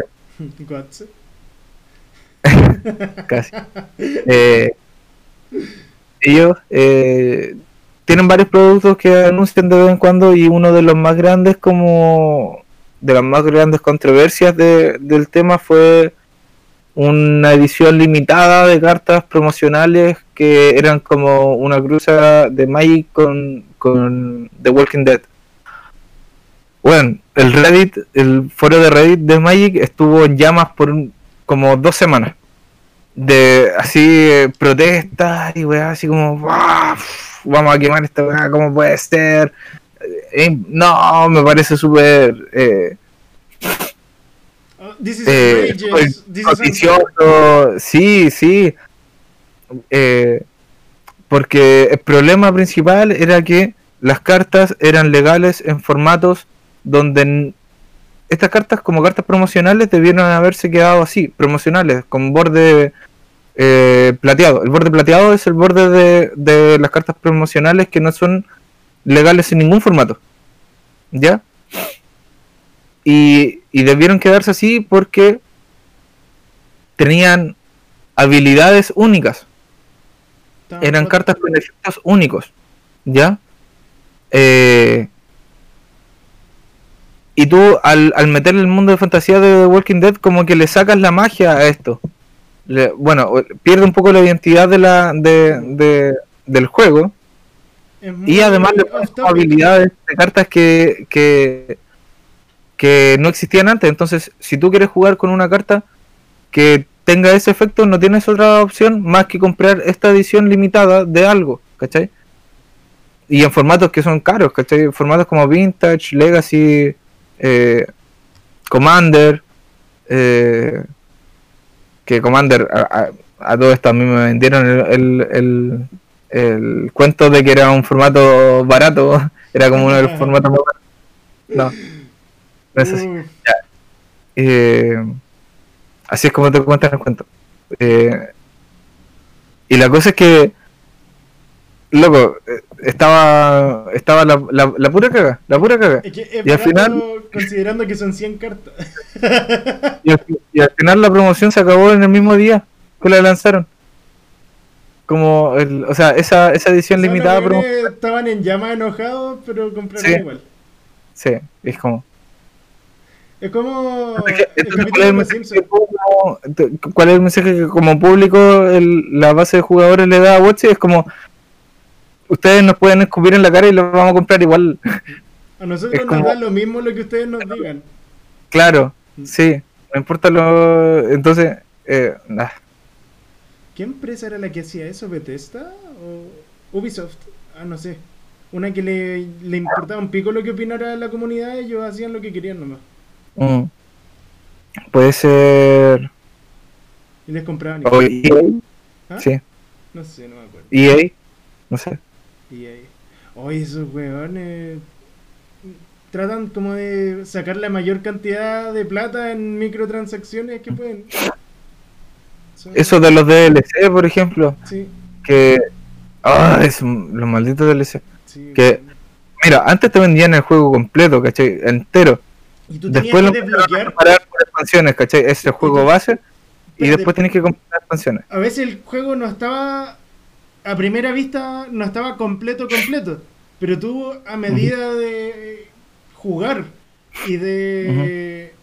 casi. Eh, ellos tienen varios productos que anuncian de vez en cuando y uno de los más grandes como de las más grandes controversias de- del tema fue una edición limitada de cartas promocionales que eran como una cruza de Magic con, con The Walking Dead. Bueno, el Reddit, el foro de Reddit de Magic estuvo en llamas por un- como dos semanas de así eh, protestas y weá, así como "Ah, vamos a quemar esta weá, ¿cómo puede ser? Eh, no, me parece súper eh, this is eh, outrageous. This is. Sí, sí. Eh, porque el problema principal era que las cartas eran legales en formatos donde estas cartas como cartas promocionales debieron haberse quedado así, promocionales, con borde eh, plateado. El borde plateado es el borde de, de las cartas promocionales que no son legales en ningún formato. ¿Ya? Y, y debieron quedarse así porque tenían habilidades únicas. Eran cartas con efectos únicos. ¿Ya? Eh, y tú al, al meter el mundo de fantasía de The Walking Dead como que le sacas la magia a esto. Le- bueno, pierde un poco la identidad de la, de, de- del juego. Y además le pones habilidades de cartas que, que, que no existían antes. Entonces, si tú quieres jugar con una carta que tenga ese efecto, no tienes otra opción más que comprar esta edición limitada de algo, ¿cachai? Y en formatos que son caros, ¿cachai? Formatos como Vintage, Legacy, eh, Commander, eh, que Commander, a, a- a todo esto a mí me vendieron el, el, el- el cuento de que era un formato barato, era como uno de los formatos más baratos. No, no es así. Uh, Eh, así es como te cuentan el cuento. Eh, y la cosa es que, loco, eh, estaba estaba la, la, la pura caga, la pura caga. es que es Y al final- considerando que son 100 cartas. Y al, y al final la promoción se acabó en el mismo día que la lanzaron. Como, el, o sea, esa, esa edición O sea, limitada. estaban en llamas enojados, pero compraron Sí. igual. Sí, es como. Es como Entonces, ¿qué- el entonces, capítulo ¿cuál, es el mensaje que como- te- ¿Cuál es el mensaje que como público el- la base de jugadores le da a Watch? Es como, ustedes nos pueden escupir en la cara y lo vamos a comprar igual. A nosotros es nos como- da lo mismo lo que ustedes nos digan. claro, sí, no importa lo... Entonces, eh, nah, ¿Qué empresa era la que hacía eso? ¿Bethesda? ¿O Ubisoft? Ah, no sé. Una que le, le importaba un pico lo que opinara la comunidad, ellos hacían lo que querían nomás. Mm. puede ser... Y les compraban. o. EA, ¿Ah? sí, No sé, no me acuerdo. EA, no sé. Ahí. Oye, esos weones tratan como de sacar la mayor cantidad de plata en microtransacciones que pueden. Son- Eso de los DLC, por ejemplo, Sí, que... Ah, es los malditos DLC. sí. Que- Mira, antes te vendían el juego completo, ¿cachai? Entero. Y tú tenías Después que desbloquear. por expansiones, ¿cachai? Es el juego base y después tienes que comprar expansiones. A veces el juego no estaba. A primera vista no estaba completo, completo. Pero tú, a medida de jugar y de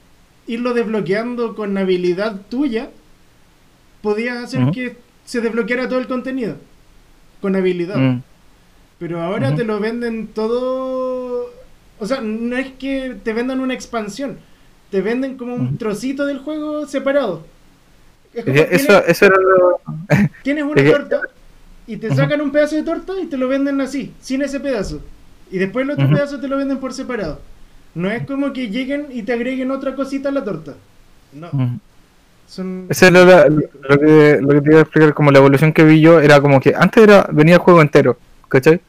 irlo desbloqueando con habilidad tuya, podías hacer que se desbloqueara todo el contenido. Con habilidad. Mm, Pero ahora te lo venden todo. O sea, no es que te vendan una expansión. Te venden como un trocito del juego separado. Es como es Eso, tienes, eso era lo... tienes una es torta y te sacan un pedazo de torta y te lo venden así, sin ese pedazo. Y después el otro Ujú. pedazo te lo venden por separado. No es como que lleguen y te agreguen otra cosita a la torta. No. Son... Eso era la- lo, que, lo que te iba a explicar, como la evolución que vi yo, era como que antes era venía el juego entero, ¿cachai?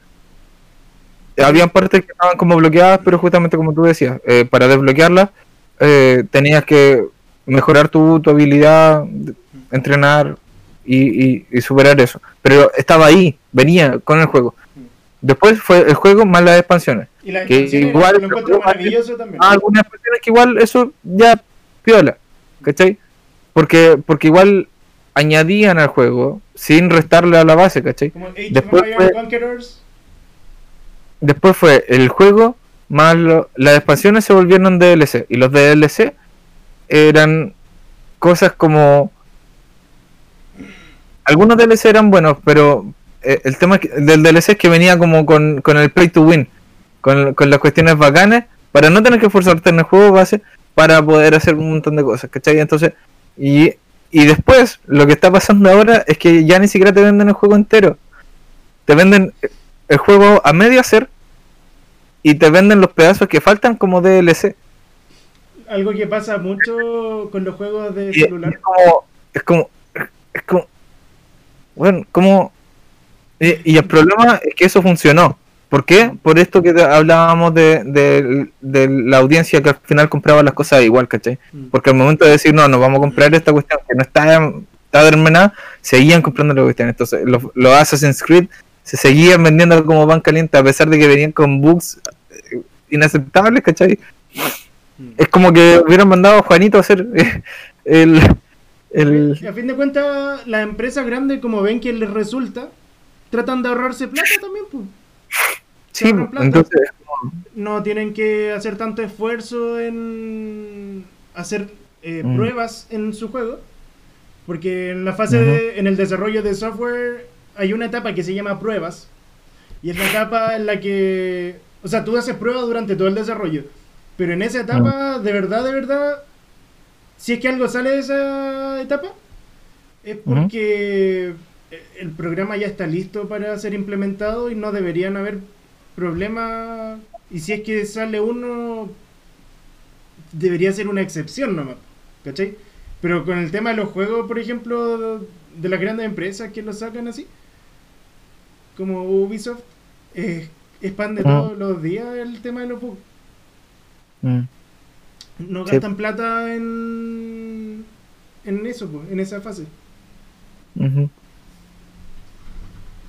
Habían partes que estaban como bloqueadas, pero justamente como tú decías, eh, para desbloquearlas eh, tenías que mejorar tu, tu habilidad, entrenar y, y- y superar eso. Pero estaba ahí, venía con el juego. Después fue el juego más las expansiones. Y las que expansiones igual- lo encuentro maravilloso también. Algunas expansiones que igual eso ya piola, ¿cachai? Porque, porque igual añadían al juego sin restarle a la base, ¿cachai? Como Age después of fue- Conquerors. Después fue el juego más lo- las expansiones se volvieron DLC y los DLC eran cosas como algunos DLC eran buenos, pero eh, el tema del DLC es que venía como con, con el pay to win, con, con las cuestiones bacanas, para no tener que esforzarte en el juego base para poder hacer un montón de cosas, ¿cachai? Entonces, y, y después lo que está pasando ahora es que ya ni siquiera te venden el juego entero, te venden el juego a medio hacer y te venden los pedazos que faltan como DLC. Algo que pasa mucho con los juegos de Y, celular. es como, es como, es como, bueno, como, y, y el problema es que eso funcionó, ¿Por qué? Por esto que hablábamos de, de, de, la audiencia que al final compraba las cosas igual, ¿cachai? Mm. Porque al momento de decir, no, nos vamos a comprar esta cuestión que no está, está terminada, seguían comprando la cuestión. Entonces, los, los Assassin's Creed se seguían vendiendo como pan caliente a pesar de que venían con bugs eh, inaceptables, ¿cachai? Mm. Es como que hubieran mandado a Juanito a hacer eh, el... el... A fin de cuentas, las empresas grandes, como ven que les resulta, tratan de ahorrarse plata también, pues. Sí, plata. entonces... No tienen que hacer tanto esfuerzo en hacer eh, Mm. pruebas en su juego. Porque en la fase de, en el desarrollo de software hay una etapa que se llama pruebas. Y es la etapa en la que. O sea, tú haces pruebas durante todo el desarrollo. Pero en esa etapa, de verdad, de verdad, si es que algo sale de esa etapa, es porque el programa ya está listo para ser implementado y no deberían haber problemas. Y si es que sale uno, debería ser una excepción nomás. ¿Cachai? Pero con el tema de los juegos, por ejemplo, de las grandes empresas que lo sacan así, como Ubisoft, eh, expande Ujú. todos los días el tema de los bugs. Mm. No Sí. gastan plata en, en eso, po, en esa fase.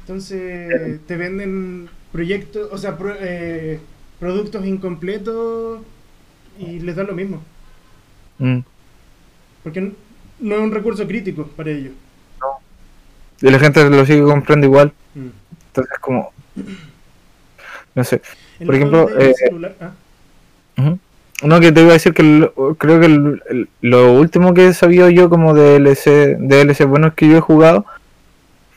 Entonces te venden proyectos, o sea, pro- eh, productos incompletos y les da lo mismo. Mm. Porque no es un recurso crítico para ellos. Y la gente lo sigue comprando igual. Mm. Entonces, como. No sé. Por ejemplo, eh, ah. No, que te iba a decir que creo que el- el- lo último que he sabido yo como DLC, DLC buenos que yo he jugado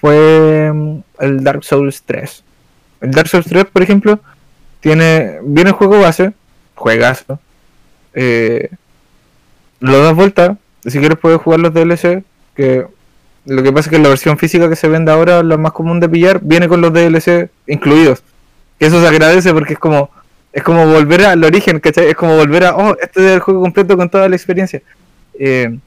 fue mm, el Dark Souls 3. El Dark Souls 3, por ejemplo, tiene viene el juego base, juegazo. Eh, lo das vuelta, si quieres puedes jugar los DLC, que lo que pasa es que la versión física que se vende ahora, la más común de pillar, viene con los DLC incluidos. Que eso se agradece porque es como es como volver al origen, ¿cachai? Es como volver a, oh, este es el juego completo con toda la experiencia. Eh,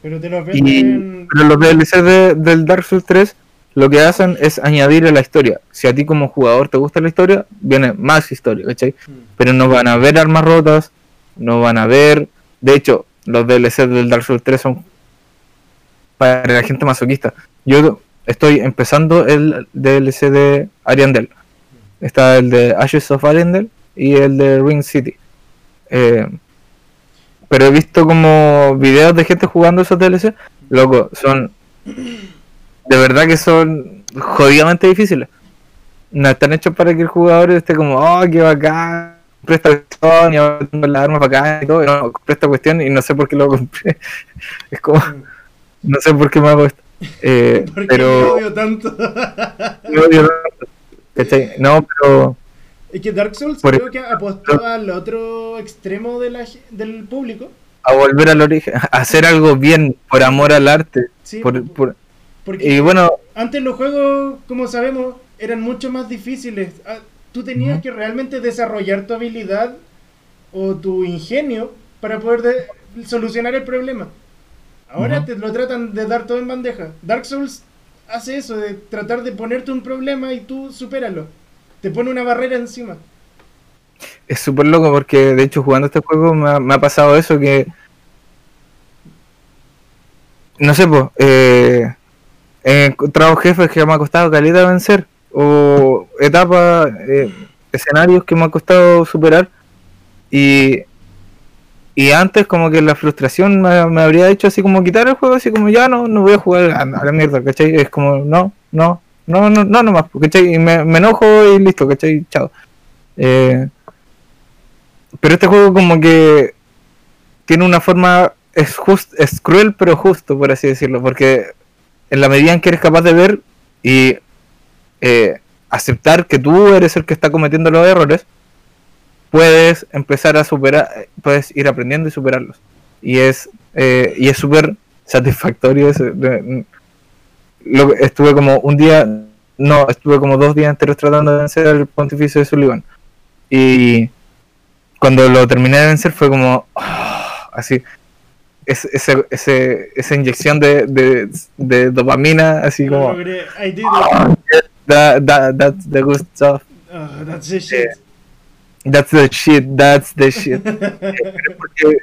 pero te los y, venden. pero los DLC de- del Dark Souls 3 lo que hacen es añadir a la historia. Si a ti como jugador te gusta la historia, viene más historia, ¿cachai? Mm. Pero no van a ver armas rotas, no van a ver... De hecho, los DLC del Dark Souls 3 son para la gente masoquista. Yo estoy empezando el DLC de Ariandel. Está el de Ashes of Ariandel y el de Ring City. Eh, pero he visto como videos de gente jugando esos DLC. Loco, son. De verdad que son jodidamente difíciles. No están hechos para que el jugador esté como, oh, qué bacán, compré esta cuestión y ahora tengo la arma bacán y todo. No, compré cuestión y no sé por qué lo compré. Es como, no sé por qué me hago esto. Eh, ¿Por qué me pero. odio tanto? me odio tanto, ¿cachai? No, pero. es que Dark Souls Por creo que apostó al otro extremo de la, ge- del público. A volver al origen, a hacer algo bien por amor al arte. Sí, Por, por- porque y bueno, antes los juegos, como sabemos, eran mucho más difíciles. Ah, Tú tenías que realmente desarrollar tu habilidad o tu ingenio para poder de- solucionar el problema. Ahora te lo tratan de dar todo en bandeja. Dark Souls hace eso, de tratar de ponerte un problema y tú supéralo. Te pone una barrera encima. es súper loco porque de hecho jugando este juego me ha, me ha pasado eso que no sé pues he encontrado jefes que me ha costado caleta vencer o etapas eh, escenarios que me ha costado superar y y antes como que la frustración me, me habría hecho así como quitar el juego así como ya no no voy a jugar a, la mierda ¿cachai? es como no no no no no nomás ¿cachai? y me, me enojo y listo ¿cachai? chao eh, pero este juego como que tiene una forma es just, es cruel pero justo por así decirlo porque en la medida en que eres capaz de ver y eh, aceptar que tú eres el que está cometiendo los errores puedes empezar a superar puedes ir aprendiendo y superarlos y es eh, y es súper satisfactorio eso, lo, estuve como un día no estuve como dos días enteros tratando de vencer al pontificio de Sullivan y cuando lo terminé de vencer fue como ah, así es, ese, ese, esa inyección de, de, de dopamina así como it. that, that, that's the good stuff Ah, that's the shit. That's the shit, that's the shit. Porque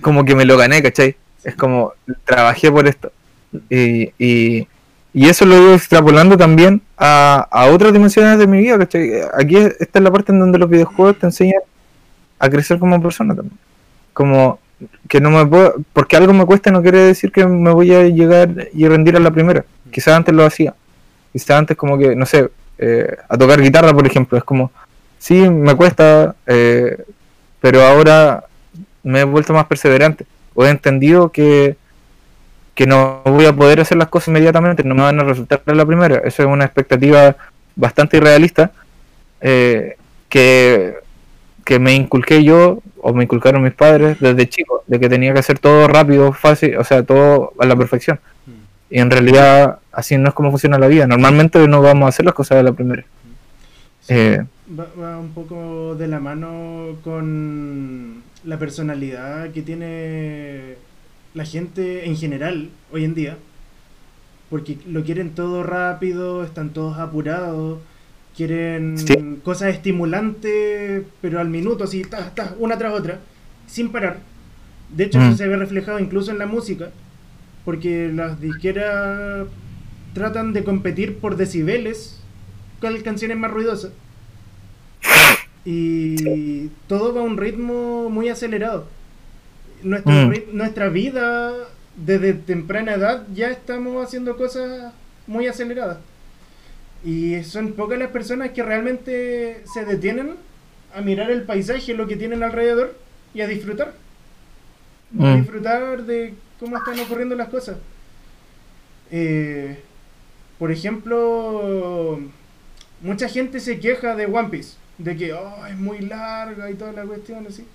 como que me lo gané, ¿cachai? Es como, trabajé por esto. Y, y, y eso lo ido extrapolando también a, a otras dimensiones de mi vida, ¿cachai? Aquí esta es la parte en donde los videojuegos te enseñan a crecer como persona también. Como que no me puedo, porque algo me cuesta no quiere decir que me voy a llegar y rendir a la primera. Quizás antes lo hacía. Quizás antes como que, no sé, eh, a tocar guitarra, por ejemplo, es como, sí, me cuesta, eh, pero ahora me he vuelto más perseverante. O he entendido que, que no voy a poder hacer las cosas inmediatamente, no me van a resultar la primera. Eso es una expectativa bastante irrealista eh, que, que me inculqué yo o me inculcaron mis padres desde chico, de que tenía que hacer todo rápido, fácil, o sea, todo a la perfección. Y en realidad así no es como funciona la vida. Normalmente no vamos a hacer las cosas a la primera. Eh, va, va un poco de la mano con la personalidad que tiene la gente en general hoy en día. Porque lo quieren todo rápido, están todos apurados, quieren Sí. cosas estimulantes, pero al minuto, así, ta, ta, una tras otra, sin parar. De hecho, Mm. eso se ve reflejado incluso en la música, porque las disqueras tratan de competir por decibeles con canciones más ruidosas. Y todo va a un ritmo muy acelerado. Mm. nuestra vida, desde temprana edad, ya estamos haciendo cosas muy aceleradas. Y son pocas las personas que realmente se detienen a mirar el paisaje, lo que tienen alrededor y a disfrutar. A mm, disfrutar de cómo están ocurriendo las cosas. Eh, por ejemplo, mucha gente se queja de One Piece, de que oh, es muy larga y toda la cuestión así.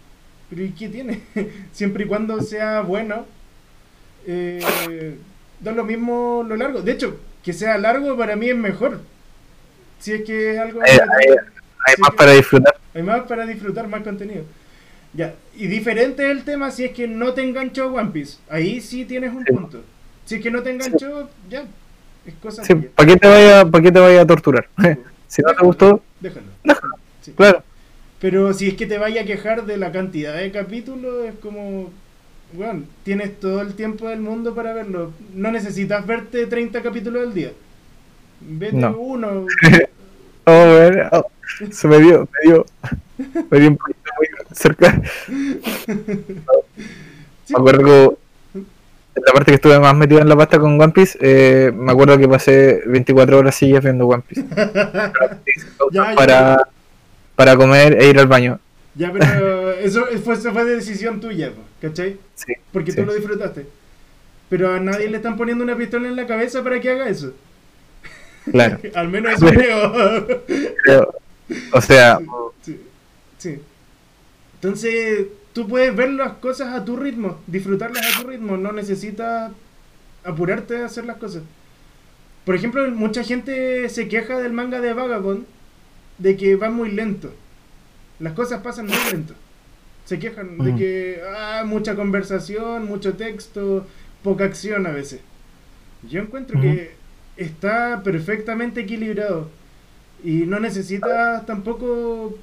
Pero ¿y qué tiene? Siempre y cuando sea bueno, eh, da lo mismo lo largo. De hecho, que sea largo para mí es mejor. Si es que es algo... Hay- hay- hay Sí, más que- para disfrutar. hay más para disfrutar más contenido. Ya, y diferente es el tema si es que no te enganchó One Piece. Ahí sí tienes un Sí. punto. Si es que no te enganchó, ya, es cosa Sí. ¿Para qué te vaya, para qué te vaya a torturar? si no te gustó, Déjalo. déjalo. Sí. Claro. Pero si es que te vaya a quejar de la cantidad de capítulos, es como, bueno, tienes todo el tiempo del mundo para verlo. No necesitas verte 30 capítulos al día. Vete No. uno. Oh, bueno, oh, se me dio, me dio, me dio un poquito muy cerca. Sí, Me acuerdo en la parte que estuve más metido en la pasta con One Piece, eh, me acuerdo que pasé 24 horas seguidas viendo One Piece. Ya, ya. para, para comer e ir al baño. Ya, pero eso fue, eso fue decisión tuya, ¿cachai? Sí, Porque sí. tú lo disfrutaste. Pero a nadie le están poniendo una pistola en la cabeza para que haga eso. claro. Al menos eso creo. O sea, Sí, sí. Entonces, tú puedes ver las cosas a tu ritmo, disfrutarlas a tu ritmo, no necesitas apurarte a hacer las cosas. Por ejemplo, mucha gente se queja del manga de Vagabond de que va muy lento. Las cosas pasan muy lento. Se quejan de Ujú. que ah, mucha conversación, mucho texto, poca acción a veces. Yo encuentro que está perfectamente equilibrado y no necesitas tampoco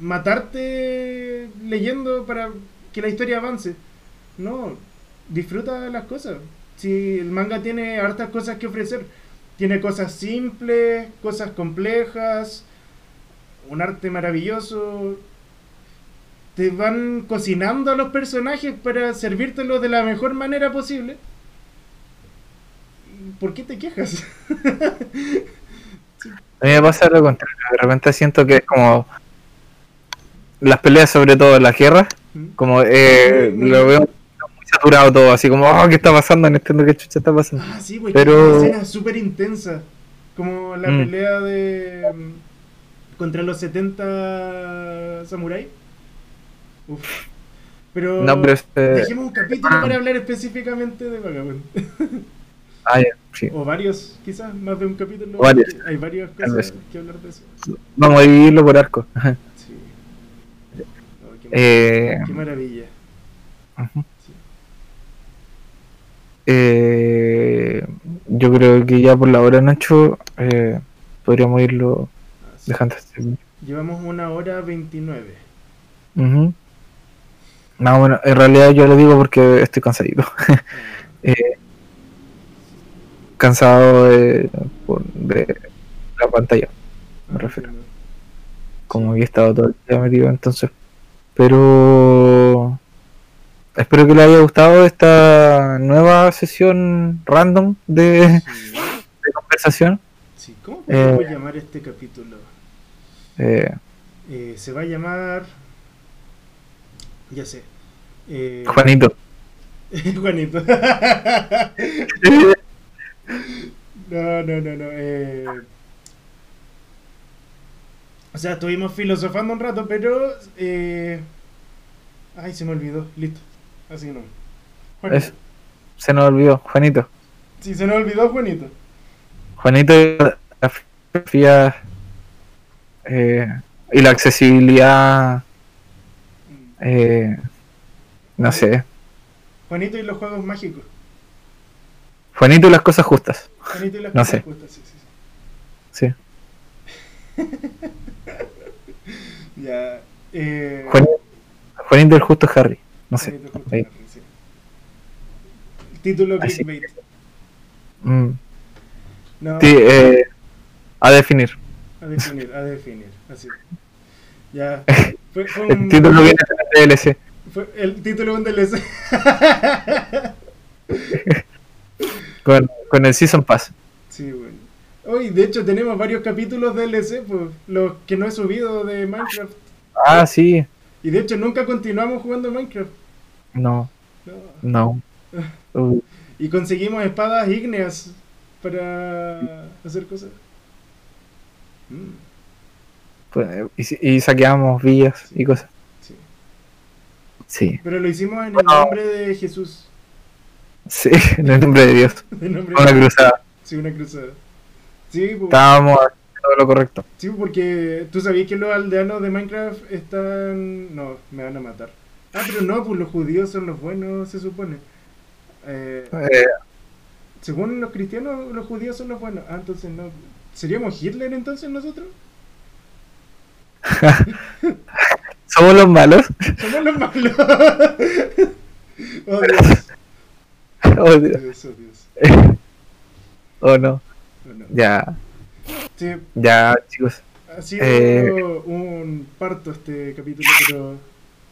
matarte leyendo para que la historia avance. No, disfruta las cosas. Si el manga tiene hartas cosas que ofrecer, tiene cosas simples, cosas complejas, un arte maravilloso. Te van cocinando a los personajes para servírtelos de la mejor manera posible. ¿Por qué te quejas? a mí me pasa lo contrario. De repente siento que es como las peleas, sobre todo las guerras, como eh, lo veo muy saturado todo, así como, oh, ¿qué está pasando? No entiendo qué chucha está pasando. Ah, sí, güey, Pero- que una escena súper intensa. Como la Mm. pelea de. Contra los 70 samuráis. Uf. Pero. No, pero es, eh, Dejemos un capítulo para hablar específicamente de Vagabond. ah, sí. o varios, quizás, más de un capítulo. Varios. Hay varias cosas que hablar de eso. Vamos a dividirlo por arco. Sí. Oh, qué, Eh, qué maravilla. Sí. Eh, yo creo que ya por la hora, Nacho, eh, podríamos irlo Ah, de Hunter's Journey. Llevamos una hora 29. Ujú. No, bueno, en realidad yo lo digo porque estoy cansadito. Eh, cansado de, la pantalla, Me refiero. entiendo. como había estado todo el día metido entonces. Pero espero que le haya gustado esta nueva sesión random de, Sí. de conversación. Sí, ¿Cómo podemos Eh. llamar este capítulo? Eh, Eh, se va a llamar. Ya sé. Eh, Juanito. Juanito. no, no, no, no. O sea, estuvimos filosofando un rato, pero. eh, Ay, se me olvidó. Listo. Así no. Es- se nos olvidó, Juanito. Sí, se nos olvidó Juanito. Juanito la eh, y la accesibilidad, eh, no sé. Juanito y los juegos mágicos. Juanito y las cosas justas. Juanito y las No cosas sé. justas, sí, sí, sí. Sí. Ya. Eh, Juanito, Juanito el justo Harry. No sé. Juanito justo, Ahí. sí. Título clickbait. Mm. No, Sí, eh, a definir. A definir, a definir. Así. Ya. Fue, fue El título viene de DLC. fue el título de un DLC. Con, con el Season Pass. sí, bueno. Hoy, de hecho, tenemos varios capítulos DLC, pues, los que no he subido de Minecraft. Ah, sí. Y de hecho, nunca continuamos jugando Minecraft. No, No. no. Y conseguimos espadas ígneas para hacer cosas. Pues, y, y saqueamos villas y cosas. sí. Sí, Pero lo hicimos en el nombre de Jesús. sí, en el nombre de Dios. Nombre Una de... cruzada. Sí, una cruzada. Sí, pues, Estábamos haciendo todo lo correcto. sí, porque tú sabías que los aldeanos de Minecraft están... No, me van a matar. Ah, pero no, pues los judíos son los buenos, se supone. Eh, Eh, según los cristianos, los judíos son los buenos. Ah, entonces no. ¿Seríamos Hitler entonces nosotros? somos los malos. Somos los malos. oh Dios. Oh, Dios. Dios, oh Dios. Oh, no. Oh, no. Ya, Sí, ya, chicos. ha sido Eh. un parto este capítulo, pero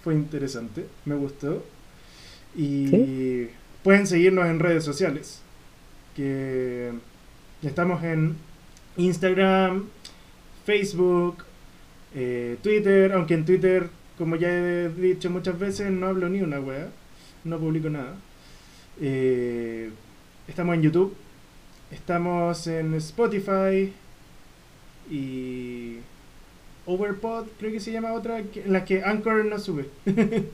fue interesante. Me gustó. Y pueden seguirnos en redes sociales. Que estamos en Instagram, Facebook, eh, Twitter. Aunque en Twitter, como ya he dicho muchas veces, no hablo ni una wea. No publico nada. Eh, estamos en YouTube. Estamos en Spotify. Y Overpod, creo que se llama otra, en la que Anchor no sube.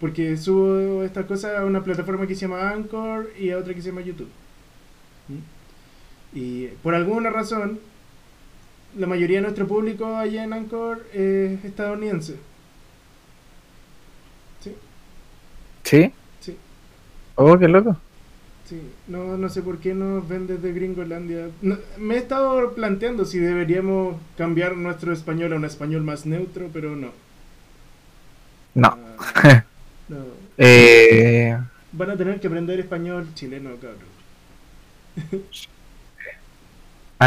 Porque subo estas cosas a una plataforma que se llama Anchor y a otra que se llama YouTube. ¿Mm? Y por alguna razón, la mayoría de nuestro público allá en Anchor es estadounidense. Sí, ¿Sí? sí, Oh, qué loco. sí. No, no sé por qué nos ven desde Gringolandia. No, me he estado planteando si deberíamos cambiar nuestro español a un español más neutro, pero no. No. Ah, no. Eh, Van a tener que aprender español chileno, cabrón.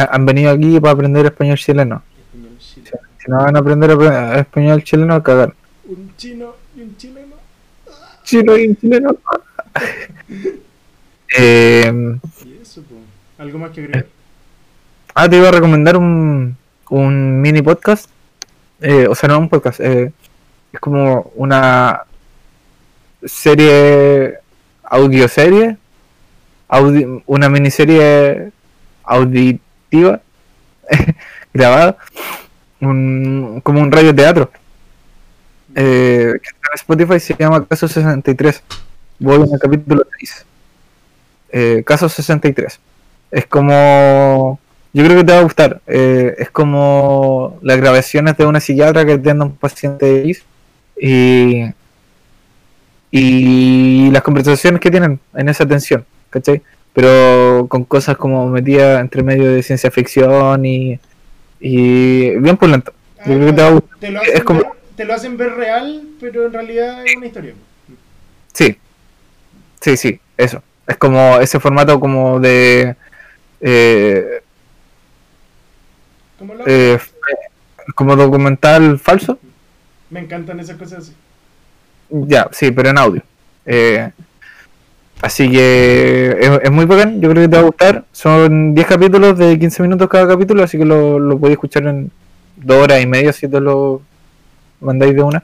ha- han venido aquí para aprender español chileno. Español chileno. Si no van a aprender apre- español chileno, cagar. Un chino y un chileno. Chino y un chileno. eh, Y eso, pues. ¿Algo más que agregar? ah, te iba a recomendar un, un mini podcast. Eh, o sea, no un podcast. eh, es como una serie, audioserie, audi una miniserie grabada, como un radio teatro. Eh, que en Spotify se llama Caso 63. Voy en el capítulo 6. Eh, Caso 63. Es como. Yo creo que te va a gustar. Eh, es como las grabaciones de una psiquiatra que atiende a un paciente X y. Y las conversaciones que tienen en esa atención, ¿cachai? Pero con cosas como metidas entre medio de ciencia ficción y, Y bien pulento. Ah, Yo creo que te va a gustar. te lo Es hacen como- ver, te lo hacen ver real, pero en realidad es una historia. Sí, sí, sí, eso. Es como ese formato como de... eh, Como lo- eh, como documental falso. Me encantan esas cosas así. Ya, sí, pero en audio. Eh, así que es, es muy bacán, yo creo que te va a gustar. Son 10 capítulos de 15 minutos cada capítulo, así que lo, lo podéis escuchar en 2 horas y media si te lo mandáis de una.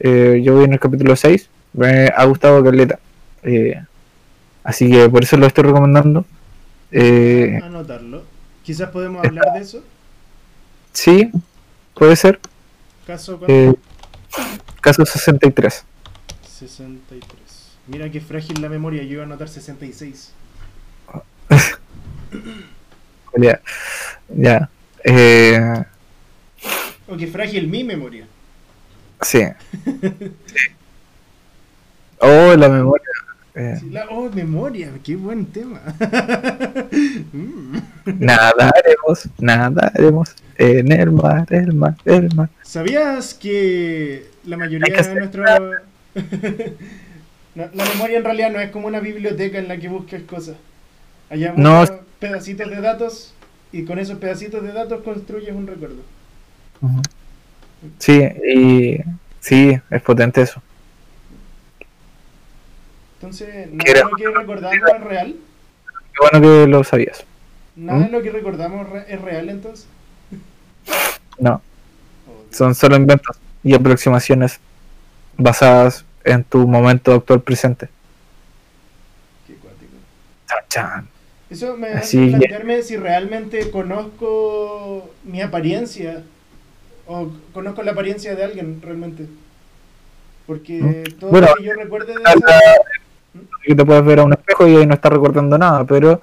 Eh, yo voy en el capítulo 6, me ha gustado Carleta. Eh, así que por eso lo estoy recomendando. Eh, Anotarlo. Quizás podemos hablar de eso. sí, puede ser. Caso Eh, caso 63. 63. Mira qué frágil la memoria, yo iba a anotar 66. Ya. ya. Eh, O qué frágil mi memoria. Sí. Oh, la memoria. Eh, la- oh, memoria, qué buen tema. Mm. nada haremos, nada haremos en el mar, el mar, el mar. ¿Sabías que la mayoría de hacer la, memoria en realidad no es como una biblioteca en la que buscas cosas. Allá No. pedacitos de datos y con esos pedacitos de datos construyes un recuerdo. Sí, y sí, es potente eso. Entonces, ¿Qué nada de lo que recordamos es real. Qué bueno que lo sabías. Nada ¿Mm? de lo que recordamos re- es real entonces. No, Oh, son solo inventos y aproximaciones basadas en tu momento actual presente. qué cuático. Chan. Eso me hace plantearme si realmente conozco mi apariencia o conozco la apariencia de alguien realmente. Porque ¿Mm? todo Bueno, lo que yo recuerde de Ah, esa... que te puedes ver a un espejo y ahí no estás recordando nada, pero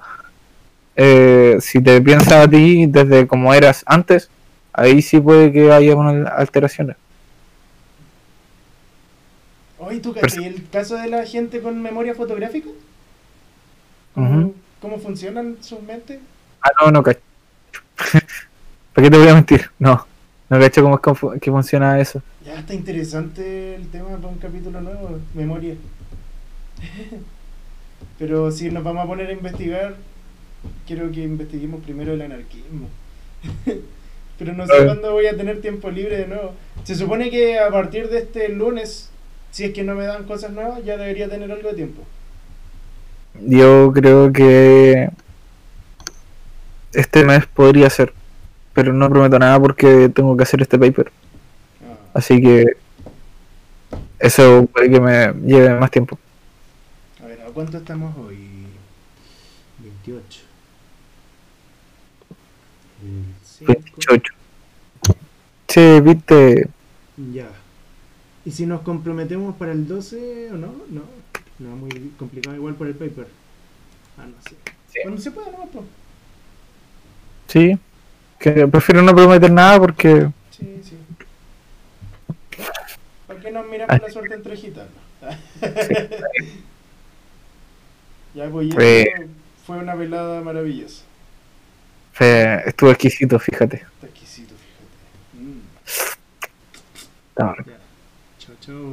eh, si te piensas a ti desde como eras antes, ahí sí puede que haya unas alteraciones. Oye, ¿tú cachai el caso de la gente con memoria fotográfica? ¿Cómo, cómo funcionan sus mentes? Ah, no, no cacho. ¿Para qué te voy a mentir? No, no cacho cómo es que fu- que funciona eso. Ya está interesante el tema para un capítulo nuevo, memoria. Pero si nos vamos a poner a investigar, quiero que investiguemos primero el anarquismo. Pero no sé cuándo voy a tener tiempo libre de nuevo. Se supone que a partir de este lunes, si es que no me dan cosas nuevas, ya debería tener algo de tiempo. Yo creo que este mes podría ser, pero no prometo nada porque tengo que hacer este paper. Ah, Así que eso puede que me lleve más tiempo. a ver, ¿a cuánto estamos hoy? 28. El cinco. 28. Che, viste, Ya. ¿Y si nos comprometemos para el 12 o no? No. No, muy complicado igual por el paper. Ah, no sé. Sí. Cuando se pueda, no, pues. sí, que prefiero no prometer nada porque Sí, sí. ¿Por qué nos miramos Ay. la suerte entre gitanos? ya, pues, y Eh. eso fue una velada maravillosa. fue- estuvo exquisito, fíjate. Está exquisito, fíjate. Mm. Estaba Ya. Chao, chao.